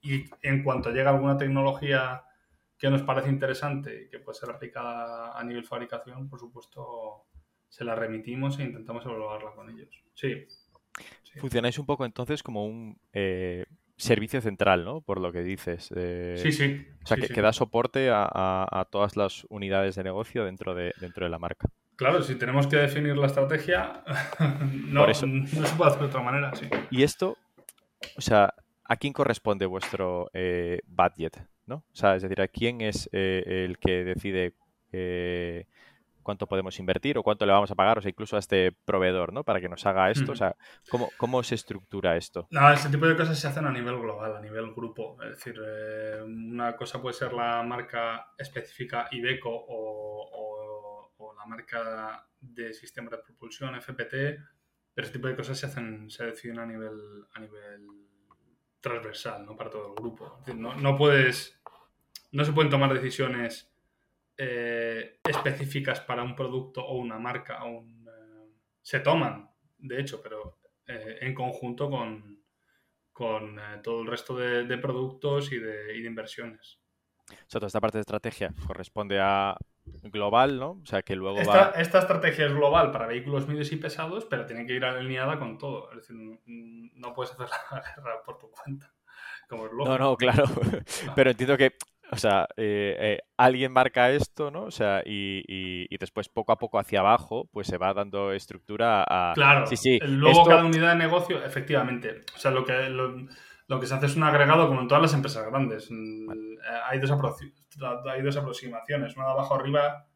y en cuanto llega alguna tecnología que nos parece interesante y que puede ser aplicada a nivel fabricación, por supuesto, se la remitimos e intentamos evaluarla con ellos. Sí. Funcionáis un poco entonces como un eh, servicio central, ¿no? Por lo que dices. sí, sí. O sea, que, da soporte a, todas las unidades de negocio dentro de, dentro de la marca. Claro, si tenemos que definir la estrategia, no, no se puede hacer de otra manera. Sí. Y esto, o sea, ¿a quién corresponde vuestro eh, budget? ¿no? O sea, es decir, ¿a quién es eh, el que decide eh, cuánto podemos invertir o cuánto le vamos a pagar? O sea, incluso a este proveedor, ¿no? Para que nos haga esto. O sea, ¿cómo, ¿cómo, se estructura esto? No, ese tipo de cosas se hacen a nivel global, a nivel grupo. Es decir, eh, una cosa puede ser la marca específica Ibeco o, o, la marca de sistema de propulsión FPT, pero ese tipo de cosas se hacen, se deciden a nivel, a nivel transversal, ¿no? Para todo el grupo. no, no puedes no se pueden tomar decisiones eh, específicas para un producto o una marca. O eh, se toman, de hecho, pero eh, en conjunto con, con todo el resto de, productos y de, inversiones. O toda esta parte de estrategia corresponde a global, ¿no? O sea, que luego esta, Esta estrategia es global para vehículos medios y pesados, pero tiene que ir alineada con todo. Es decir, no, puedes hacer la guerra por tu cuenta. Como es No, no, claro. Pero entiendo que o sea, eh, eh, alguien marca esto, ¿no? O sea, y, y, después poco a poco hacia abajo, pues se va dando estructura a... Claro, sí, sí, luego cada unidad de negocio, efectivamente. O sea, lo que, lo, que se hace es un agregado como en todas las empresas grandes. Eh, hay, dos hay dos aproximaciones, una de abajo arriba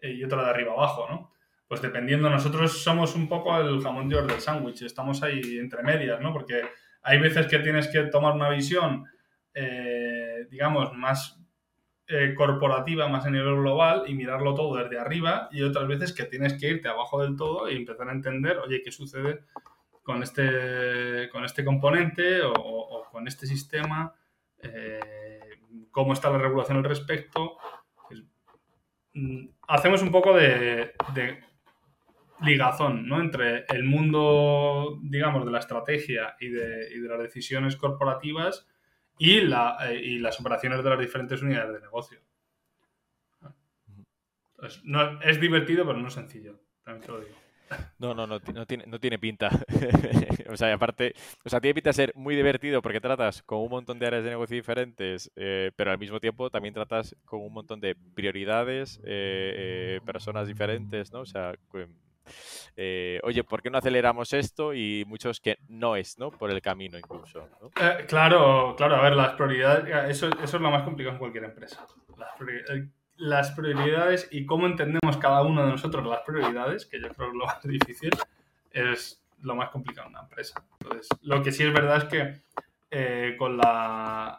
y otra de arriba abajo, ¿no? Pues dependiendo, nosotros somos un poco el jamón de del sándwich, estamos ahí entre medias, ¿no? Porque hay veces que tienes que tomar una visión eh, digamos, más eh, corporativa, más a nivel global y mirarlo todo desde arriba y otras veces que tienes que irte abajo del todo y empezar a entender, oye, ¿qué sucede con este, con este componente o, con este sistema? Eh, ¿Cómo está la regulación al respecto? Mm, hacemos un poco de, de ligazón ¿no? entre el mundo, digamos, de la estrategia y de, y de las decisiones corporativas y, la, eh, y las operaciones de las diferentes unidades de negocio. no, es divertido, pero no es sencillo. También te lo digo. No, no, no, no, tiene, no tiene pinta. o sea, aparte, o sea, tiene pinta de ser muy divertido porque tratas con un montón de áreas de negocio diferentes, eh, pero al mismo tiempo también tratas con un montón de prioridades, eh, personas diferentes, ¿no? O sea, eh, oye, ¿por qué no aceleramos esto? Y muchos que no es, ¿no? Por el camino incluso. Eh, claro, claro, a ver, las prioridades, eso, eso es lo más complicado en cualquier empresa. Las prioridades, y cómo entendemos cada uno de nosotros las prioridades, que yo creo que lo más difícil, es lo más complicado en una empresa. Entonces, lo que sí es verdad es que eh, con, la,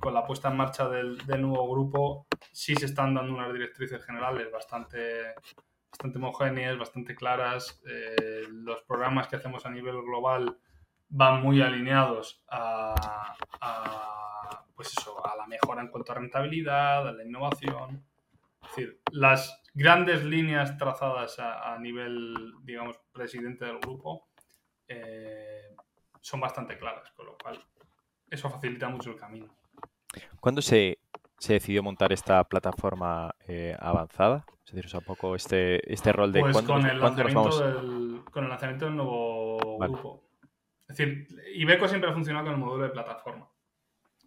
con la puesta en marcha del, del, nuevo grupo sí se están dando unas directrices generales bastante, bastante homogéneas, bastante claras. Eh, los programas que hacemos a nivel global van muy alineados a, pues eso, a la mejora en cuanto a rentabilidad, a la innovación. Es decir, las grandes líneas trazadas a, nivel, digamos, presidente del grupo eh, son bastante claras, con lo cual eso facilita mucho el camino. ¿Cuándo se, se decidió montar esta plataforma eh, avanzada? Es decir, o sea, un poco este, este rol de pues ¿cuándo, con, el ¿cuándo nos vamos? del, con el lanzamiento del nuevo vale. grupo. Es decir, Ibeco siempre ha funcionado con el modelo de plataforma.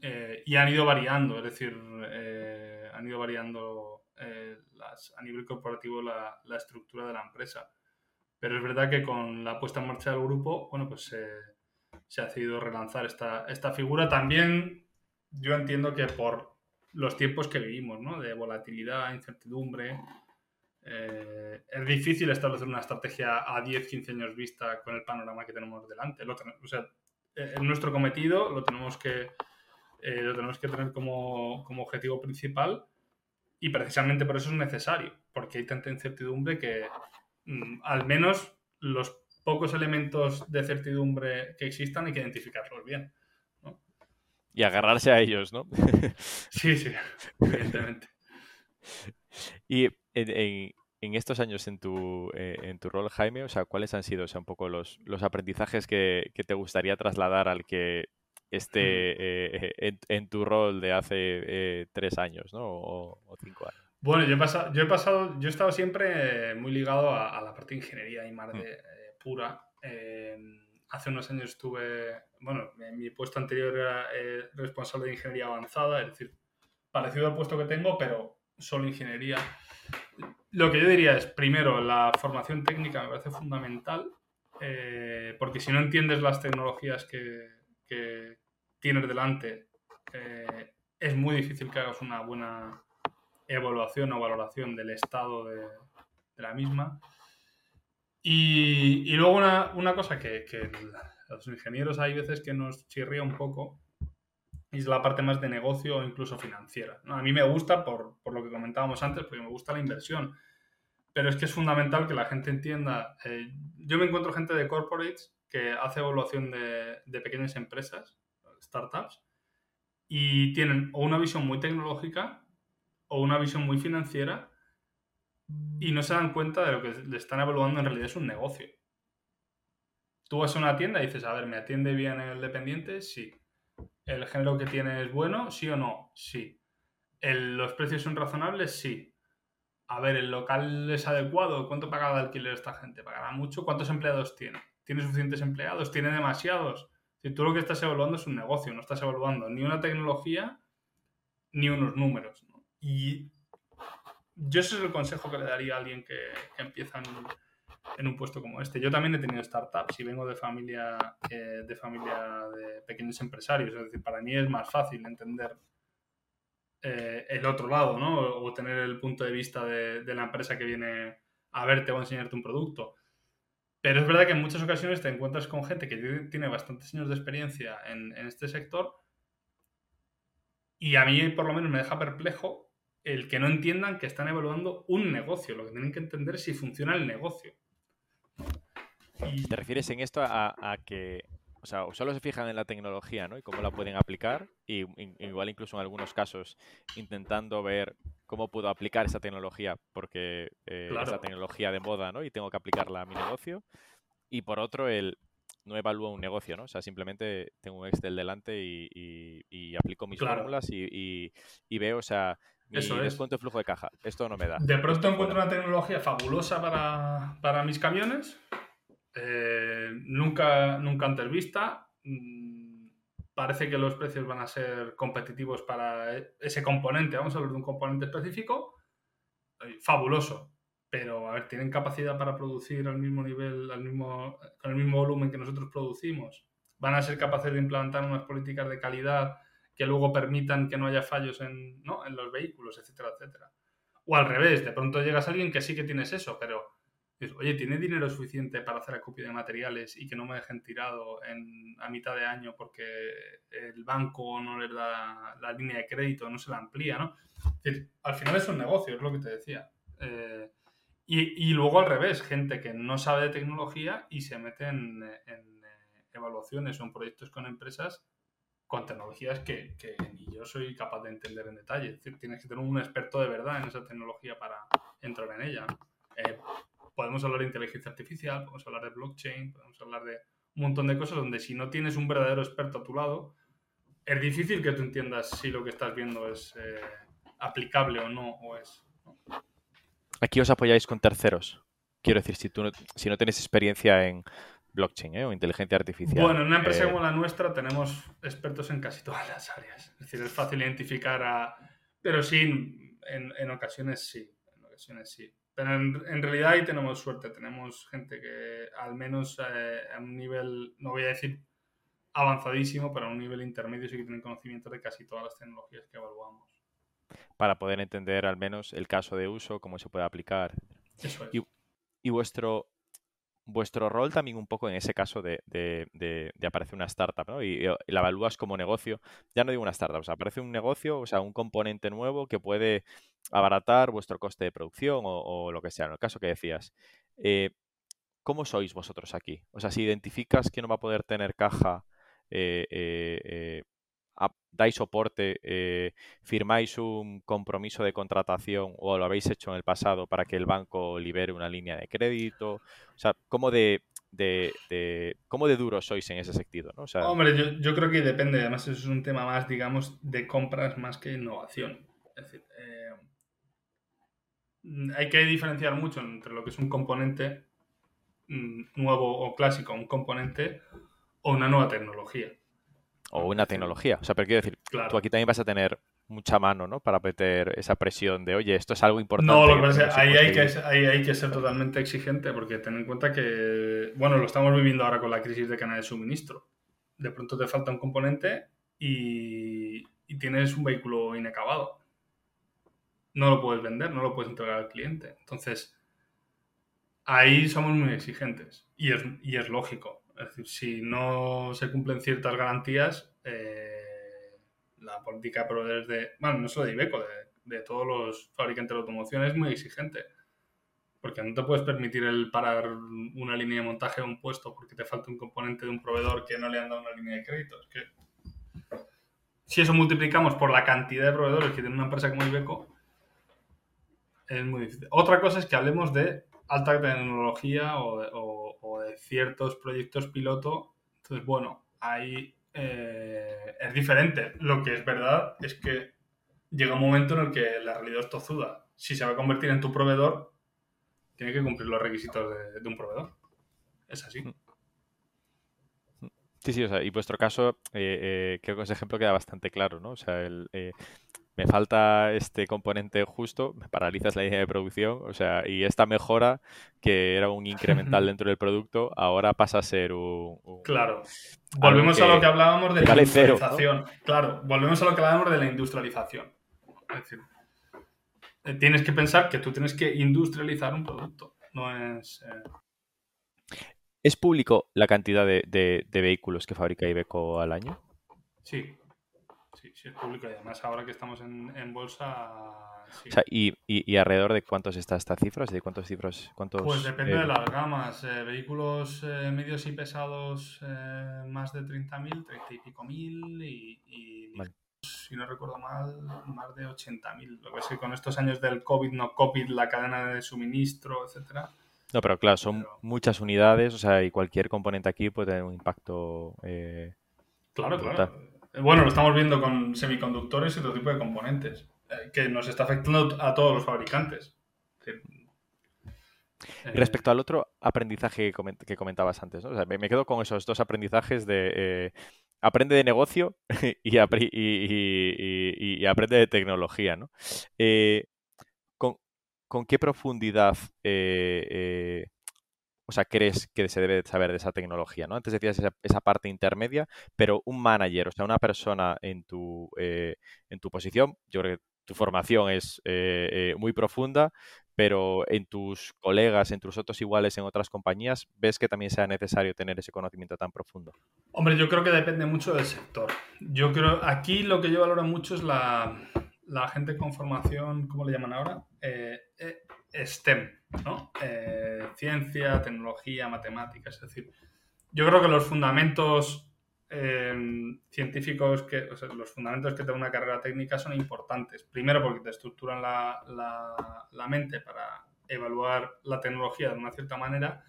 Eh, y han ido variando, es decir, eh, han ido variando eh, a nivel corporativo la, la, estructura de la empresa. Pero es verdad que con la puesta en marcha del grupo, bueno, pues se ha decidido relanzar esta, esta figura. También yo entiendo que por los tiempos que vivimos, ¿no? De volatilidad, incertidumbre. Eh, es difícil establecer una estrategia a 10, 15 años vista con el panorama que tenemos delante. Lo o sea, es nuestro cometido, lo tenemos que, eh, lo tenemos que tener como, como, objetivo principal y precisamente por eso es necesario, porque hay tanta incertidumbre que mm, al menos los pocos elementos de certidumbre que existan hay que identificarlos bien y agarrarse a ellos, ¿no? sí, sí, evidentemente. y en, en, en, estos años en tu, eh, en tu rol, Jaime, o sea, ¿cuáles han sido o sea, un poco los, los aprendizajes que, que, te gustaría trasladar al que esté eh, en, en, tu rol de hace eh, tres años, ¿no? O, o, cinco años. Bueno, yo he pasado, yo he pasado, yo he estado siempre muy ligado a, a la parte de ingeniería y más de, mm. pura hace unos años estuve, bueno, en mi puesto anterior era eh, responsable de ingeniería avanzada, es decir, parecido al puesto que tengo, pero solo ingeniería. Lo que yo diría es, primero, la formación técnica me parece fundamental, eh, porque si no entiendes las tecnologías que, tienes delante, eh, es muy difícil que hagas una buena evaluación o valoración del estado de, la misma. Y, luego una, una cosa que, que, los ingenieros hay veces que nos chirría un poco es la parte más de negocio o incluso financiera. A mí me gusta, por, por, lo que comentábamos antes, porque me gusta la inversión, pero es que es fundamental que la gente entienda. Eh, yo me encuentro gente de corporates que hace evaluación de, de pequeñas empresas, startups, y tienen o una visión muy tecnológica o una visión muy financiera y no se dan cuenta de lo que le están evaluando en realidad es un negocio. Tú vas a una tienda y dices, a ver, ¿me atiende bien el dependiente? Sí. ¿El género que tiene es bueno? ¿Sí o no? Sí. ¿El, ¿Los precios son razonables? Sí. A ver, ¿el local es adecuado? ¿Cuánto paga de alquiler esta gente? ¿Pagará mucho? ¿Cuántos empleados tiene? ¿Tiene suficientes empleados? ¿Tiene demasiados? Si tú lo que estás evaluando es un negocio, no estás evaluando ni una tecnología ni unos números. Y yo ese es el consejo que le daría a alguien que, que empieza en, en, un puesto como este. Yo también he tenido startups y vengo de familia, eh, de familia de pequeños empresarios. Es decir, para mí es más fácil entender eh, el otro lado, ¿no? O tener el punto de vista de, la empresa que viene a verte o a enseñarte un producto. Pero es verdad que en muchas ocasiones te encuentras con gente que tiene bastantes años de experiencia en, en este sector y a mí por lo menos me deja perplejo el que no entiendan que están evaluando un negocio. Lo que tienen que entender es si funciona el negocio. ¿Te refieres en esto a, a, que, o sea, solo se fijan en la tecnología, ¿no? Y cómo la pueden aplicar, y igual incluso en algunos casos intentando ver cómo puedo aplicar esa tecnología, porque eh, claro. es la tecnología de moda, ¿no? Y tengo que aplicarla a mi negocio. Y por otro, el no evalúo un negocio, ¿no? O sea, simplemente tengo un Excel delante y, y, y aplico mis claro. fórmulas y, y, veo, o sea, mi Eso es. descuento de flujo de caja. Esto no me da. De pronto encuentro una tecnología fabulosa para, para mis camiones, eh, nunca, nunca antes vista. Mm, parece que los precios van a ser competitivos para ese componente. Vamos a hablar de un componente específico. Eh, fabuloso. pero a ver, ¿tienen capacidad para producir al mismo nivel, al mismo, con el mismo volumen que nosotros producimos? ¿Van a ser capaces de implantar unas políticas de calidad que luego permitan que no haya fallos en, ¿no? en los vehículos, etcétera, etcétera? O al revés, de pronto llegas a alguien que sí que tienes eso, pero oye, ¿tiene dinero suficiente para hacer acopio de materiales y que no me dejen tirado en, a mitad de año porque el banco no les da la línea de crédito, no se la amplía, ¿no? al final es un negocio, es lo que te decía. Eh, y, luego al revés, gente que no sabe de tecnología y se mete en, eh, evaluaciones o en proyectos con empresas con tecnologías que, ni yo soy capaz de entender en detalle. Tienes que tener un experto de verdad en esa tecnología para entrar en ella. Eh, podemos hablar de inteligencia artificial, podemos hablar de blockchain, podemos hablar de un montón de cosas donde si no tienes un verdadero experto a tu lado, es difícil que tú entiendas si lo que estás viendo es eh, aplicable o no, o es... Aquí os apoyáis con terceros. Quiero decir, si, tú no, si no tienes experiencia en blockchain ¿eh? o inteligencia artificial. Bueno, en una empresa eh, como la nuestra tenemos expertos en casi todas las áreas. Es decir, es fácil identificar a... Pero sí, en, en ocasiones sí. En ocasiones sí. Pero en, realidad ahí tenemos suerte, tenemos gente que al menos eh, a un nivel, no voy a decir avanzadísimo, pero a un nivel intermedio sí que tienen conocimiento de casi todas las tecnologías que evaluamos. Para poder entender al menos el caso de uso, cómo se puede aplicar. Eso es. y vuestro, vuestro rol también un poco en ese caso de, aparecer una startup, ¿no? Y, la evalúas como negocio. Ya no digo una startup, o sea, aparece un negocio, o sea, un componente nuevo que puede abaratar vuestro coste de producción o, lo que sea, en el caso que decías. Eh, ¿Cómo sois vosotros aquí? O sea, si identificas que no va a poder tener caja eh, eh, dais soporte, eh, firmáis un compromiso de contratación o lo habéis hecho en el pasado para que el banco libere una línea de crédito. O sea, ¿cómo de, de, cómo de duro sois en ese sentido? ¿no? Hombre, yo, yo, creo que depende. Además, eso es un tema más, digamos, de compras más que innovación. Es decir, eh, hay que diferenciar mucho entre lo que es un componente mm, nuevo o clásico, un componente o una nueva tecnología o una tecnología. O sea, pero quiero decir, tú aquí también vas a tener mucha mano, ¿no? Para meter esa presión de, oye, esto es algo importante. No, lo que pasa es que ahí hay que, hay que ser totalmente exigente porque ten en cuenta que, bueno, lo estamos viviendo ahora con la crisis de canal de suministro. De pronto te falta un componente y, y tienes un vehículo inacabado. No lo puedes vender, no lo puedes entregar al cliente. Entonces, ahí somos muy exigentes y es, y es lógico. Es decir, si no se cumplen ciertas garantías, eh, la política de proveedores de, bueno, no solo de Ibeco, de, todos los fabricantes de automoción es muy exigente. Porque no te puedes permitir el parar una línea de montaje a un puesto porque te falta un componente de un proveedor que no le han dado una línea de crédito. Es que si eso multiplicamos por la cantidad de proveedores que tiene una empresa como Ibeco, es muy difícil. Otra cosa es que hablemos de alta tecnología o, ciertos proyectos piloto. Entonces, bueno, ahí eh, es diferente. Lo que es verdad es que llega un momento en el que la realidad es tozuda. Si se va a convertir en tu proveedor, tiene que cumplir los requisitos de, un proveedor. Es así. Sí, sí, o sea, y vuestro caso, eh, eh, creo que ese ejemplo queda bastante claro, ¿no? O sea, el, me falta este componente justo, me paralizas la línea de producción, o sea, y esta mejora, que era un incremental dentro del producto, ahora pasa a ser un... claro. Volvemos a lo que hablábamos de la industrialización. Claro, volvemos a lo que hablábamos de la industrialización. Es decir, eh, tienes que pensar que tú tienes que industrializar un producto, no es... Eh, ¿Es público la cantidad de, de vehículos que fabrica Ibeco al año? Sí, sí, sí es público y además ahora que estamos en, bolsa... O sea, y, y, alrededor de cuántos está esta cifra? ¿De cuántos cifras? Cuántos, pues depende de las gamas. Eh, vehículos eh, medios y pesados eh, más de 30.000, 30 y pico mil y, si no recuerdo mal, más de 80.000. Lo que es que con estos años del COVID, no COVID, la cadena de suministro, etcétera. No, pero claro, son muchas unidades, o sea, y cualquier componente aquí puede tener un impacto. claro, claro. Bueno, lo estamos viendo con semiconductores y otro tipo de componentes, eh, que nos está afectando a todos los fabricantes. Eh, respecto al otro aprendizaje que comentabas antes, ¿no? me quedo con esos dos aprendizajes de eh, aprende de negocio y, aprende de tecnología. ¿no? con qué profundidad o sea, crees que se debe saber de esa tecnología, ¿no? Antes decías esa, parte intermedia, pero un manager, o sea, una persona en tu, en tu posición, yo creo que tu formación es muy profunda, pero en tus colegas, en tus otros iguales en otras compañías, ¿ves que también sea necesario tener ese conocimiento tan profundo? Hombre, yo creo que depende mucho del sector. Yo creo, aquí lo que yo valoro mucho es la, gente con formación, ¿cómo le llaman ahora? Eh, eh, STEM, ¿no? Eh, ciencia, tecnología, matemáticas, es decir, yo creo que los fundamentos Em, científicos que, o sea, los fundamentos que te una carrera técnica son importantes. Primero porque te estructuran la, la, mente para evaluar la tecnología de una cierta manera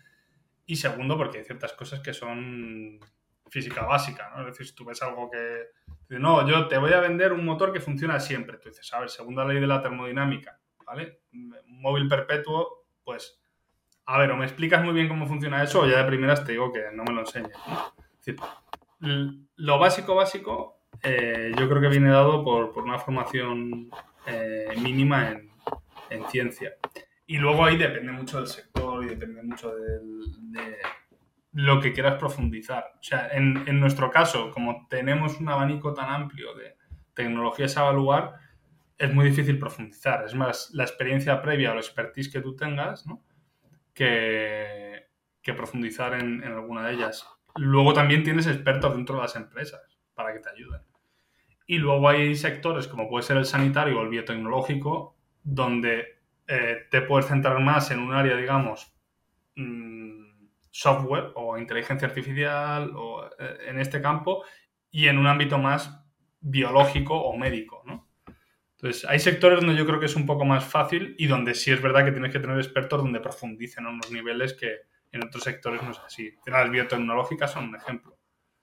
y segundo porque hay ciertas cosas que son física básica, ¿no? Es decir, si tú ves algo que... No, yo te voy a vender un motor que funciona siempre. Tú dices, a ver, segunda ley de la termodinámica, ¿vale? Un móvil perpetuo, pues, a ver, o me explicas muy bien cómo funciona eso o ya de primeras te digo que no me lo enseñes. Es decir, lo básico, básico, eh, yo creo que viene dado por, una formación eh, mínima en, ciencia. Y luego ahí depende mucho del sector y depende mucho de lo que quieras profundizar. O sea, en, en, nuestro caso, como tenemos un abanico tan amplio de tecnologías a evaluar, es muy difícil profundizar. Es más, la experiencia previa o la expertise que tú tengas, ¿no? que, que profundizar en, en alguna de ellas. Luego también tienes expertos dentro de las empresas para que te ayuden. Y luego hay sectores como puede ser el sanitario o el biotecnológico, donde eh, te puedes centrar más en un área, digamos, mm, software o inteligencia artificial o eh, en este campo y en un ámbito más biológico o médico, ¿no? Entonces, hay sectores donde yo creo que es un poco más fácil y donde sí es verdad que tienes que tener expertos donde profundicen en unos niveles que, en otros sectores no es así. Las biotecnológicas son un ejemplo.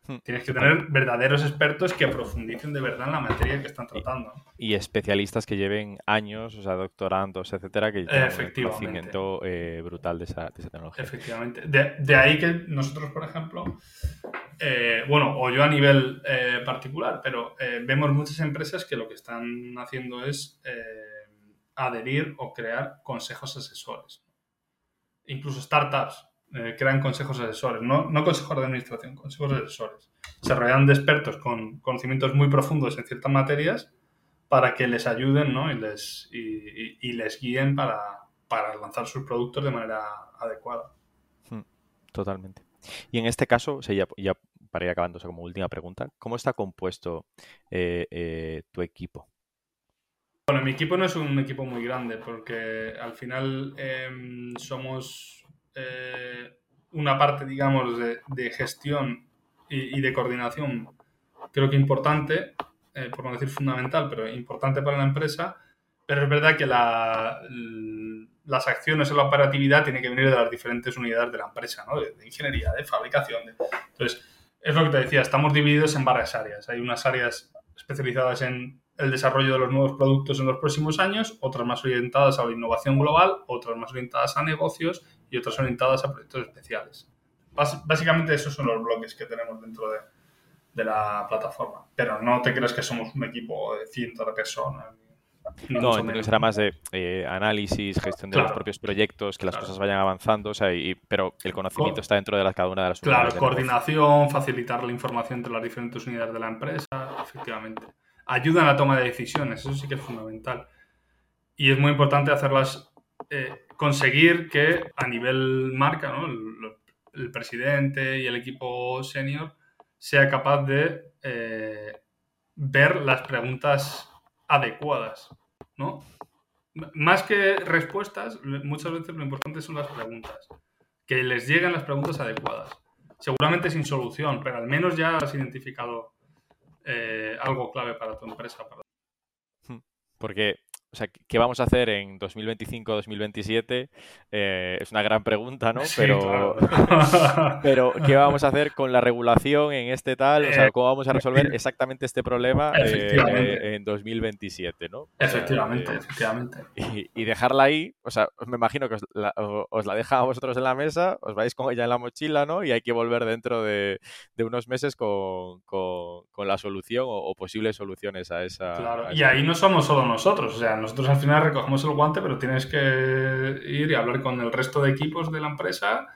Hmm. Tienes que tener verdaderos expertos que profundicen de verdad en la materia que están tratando. Y especialistas que lleven años, o sea, doctorandos, etcétera, que tengan un conocimiento eh, brutal de esa, tecnología. Efectivamente. De, ahí que nosotros, por ejemplo, eh, bueno, o yo a nivel eh, particular, pero vemos muchas empresas que lo que están haciendo es adherir o crear consejos asesores. Incluso startups eh, crean consejos asesores, no, no consejos de administración, consejos asesores. Se rodean de expertos con conocimientos muy profundos en ciertas materias para que les ayuden ¿no? y, les, y, les guíen para, para, lanzar sus productos de manera adecuada. Hmm, totalmente. Y en este caso, ya, ya para ir acabando, como última pregunta, ¿cómo está compuesto eh, eh, tu equipo? Bueno, mi equipo no es un equipo muy grande porque al final em, somos eh, una parte, digamos, de, gestión y, de coordinación, creo que importante, por no decir fundamental, pero importante para la empresa, pero es verdad que la, las acciones en la operatividad tienen que venir de las diferentes unidades de la empresa, ¿no? de, ingeniería, de fabricación. Entonces, es lo que te decía, estamos divididos en varias áreas. Hay unas áreas especializadas en el desarrollo de los nuevos productos en los próximos años, otras más orientadas a la innovación global, otras más orientadas a negocios y otras orientadas a proyectos especiales. básicamente esos son los bloques que tenemos dentro de, la plataforma. Pero no te creas que somos un equipo de cientos de personas. No, entiendo que será más de eh, análisis, gestión de los propios proyectos, que las cosas vayan avanzando, o sea, pero el conocimiento está dentro de cada una de las unidades. Claro, coordinación, facilitar la información entre las diferentes unidades de la empresa, efectivamente. Ayuda en la toma de decisiones, eso sí que es fundamental. Y es muy importante hacerlas eh, conseguir que a nivel marca, el, presidente y el equipo senior sea capaz de eh, ver las preguntas adecuadas, ¿no? Más que respuestas, muchas veces lo importante son las preguntas. Que les lleguen las preguntas adecuadas. Seguramente sin solución, pero al menos ya has identificado eh, algo clave para tu empresa. Hmm. Porque o sea, ¿qué vamos a hacer en 2025-2027? Eh, es una gran pregunta, ¿no? pero, pero, ¿qué vamos a hacer con la regulación en este tal? O sea, ¿cómo vamos a resolver eh, exactamente este problema eh, en 2027, ¿no? Efectivamente, efectivamente. Y, dejarla ahí, o sea, me imagino que os la, os deja a vosotros en la mesa, os vais con ella en la mochila, ¿no? Y hay que volver dentro de, unos meses con, la solución o, posibles soluciones a esa. Claro, y ahí no somos solo nosotros, o sea, nosotros al final recogemos el guante, pero tienes que ir y hablar con el resto de equipos de la empresa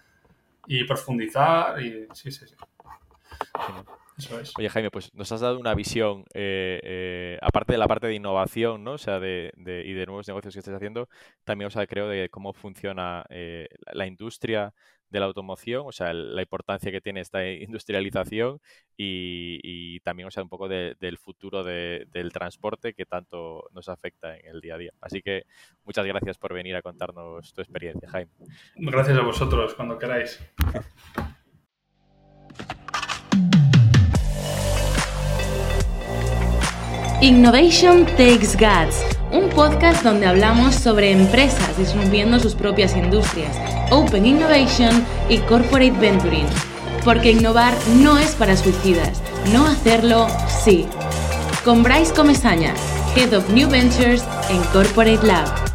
y profundizar y sí, sí, sí. Oye, Jaime, pues nos has dado una visión, eh, eh, aparte de la parte de innovación, ¿no? O sea, de, y de nuevos negocios que estás haciendo, también, o sea, creo de cómo funciona eh, la industria de la automoción, o sea, la importancia que tiene esta industrialización y, también, o sea, un poco del futuro del transporte que tanto nos afecta en el día a día. Así que muchas gracias por venir a contarnos tu experiencia, Jaime. Gracias a vosotros, cuando queráis. Innovation Takes Guts, un podcast donde hablamos sobre empresas disminuyendo sus propias industrias, Open Innovation y Corporate Venturing. Porque innovar no es para suicidas, no hacerlo sí. Con Bryce Comesaña, Head of New Ventures en Corporate Lab.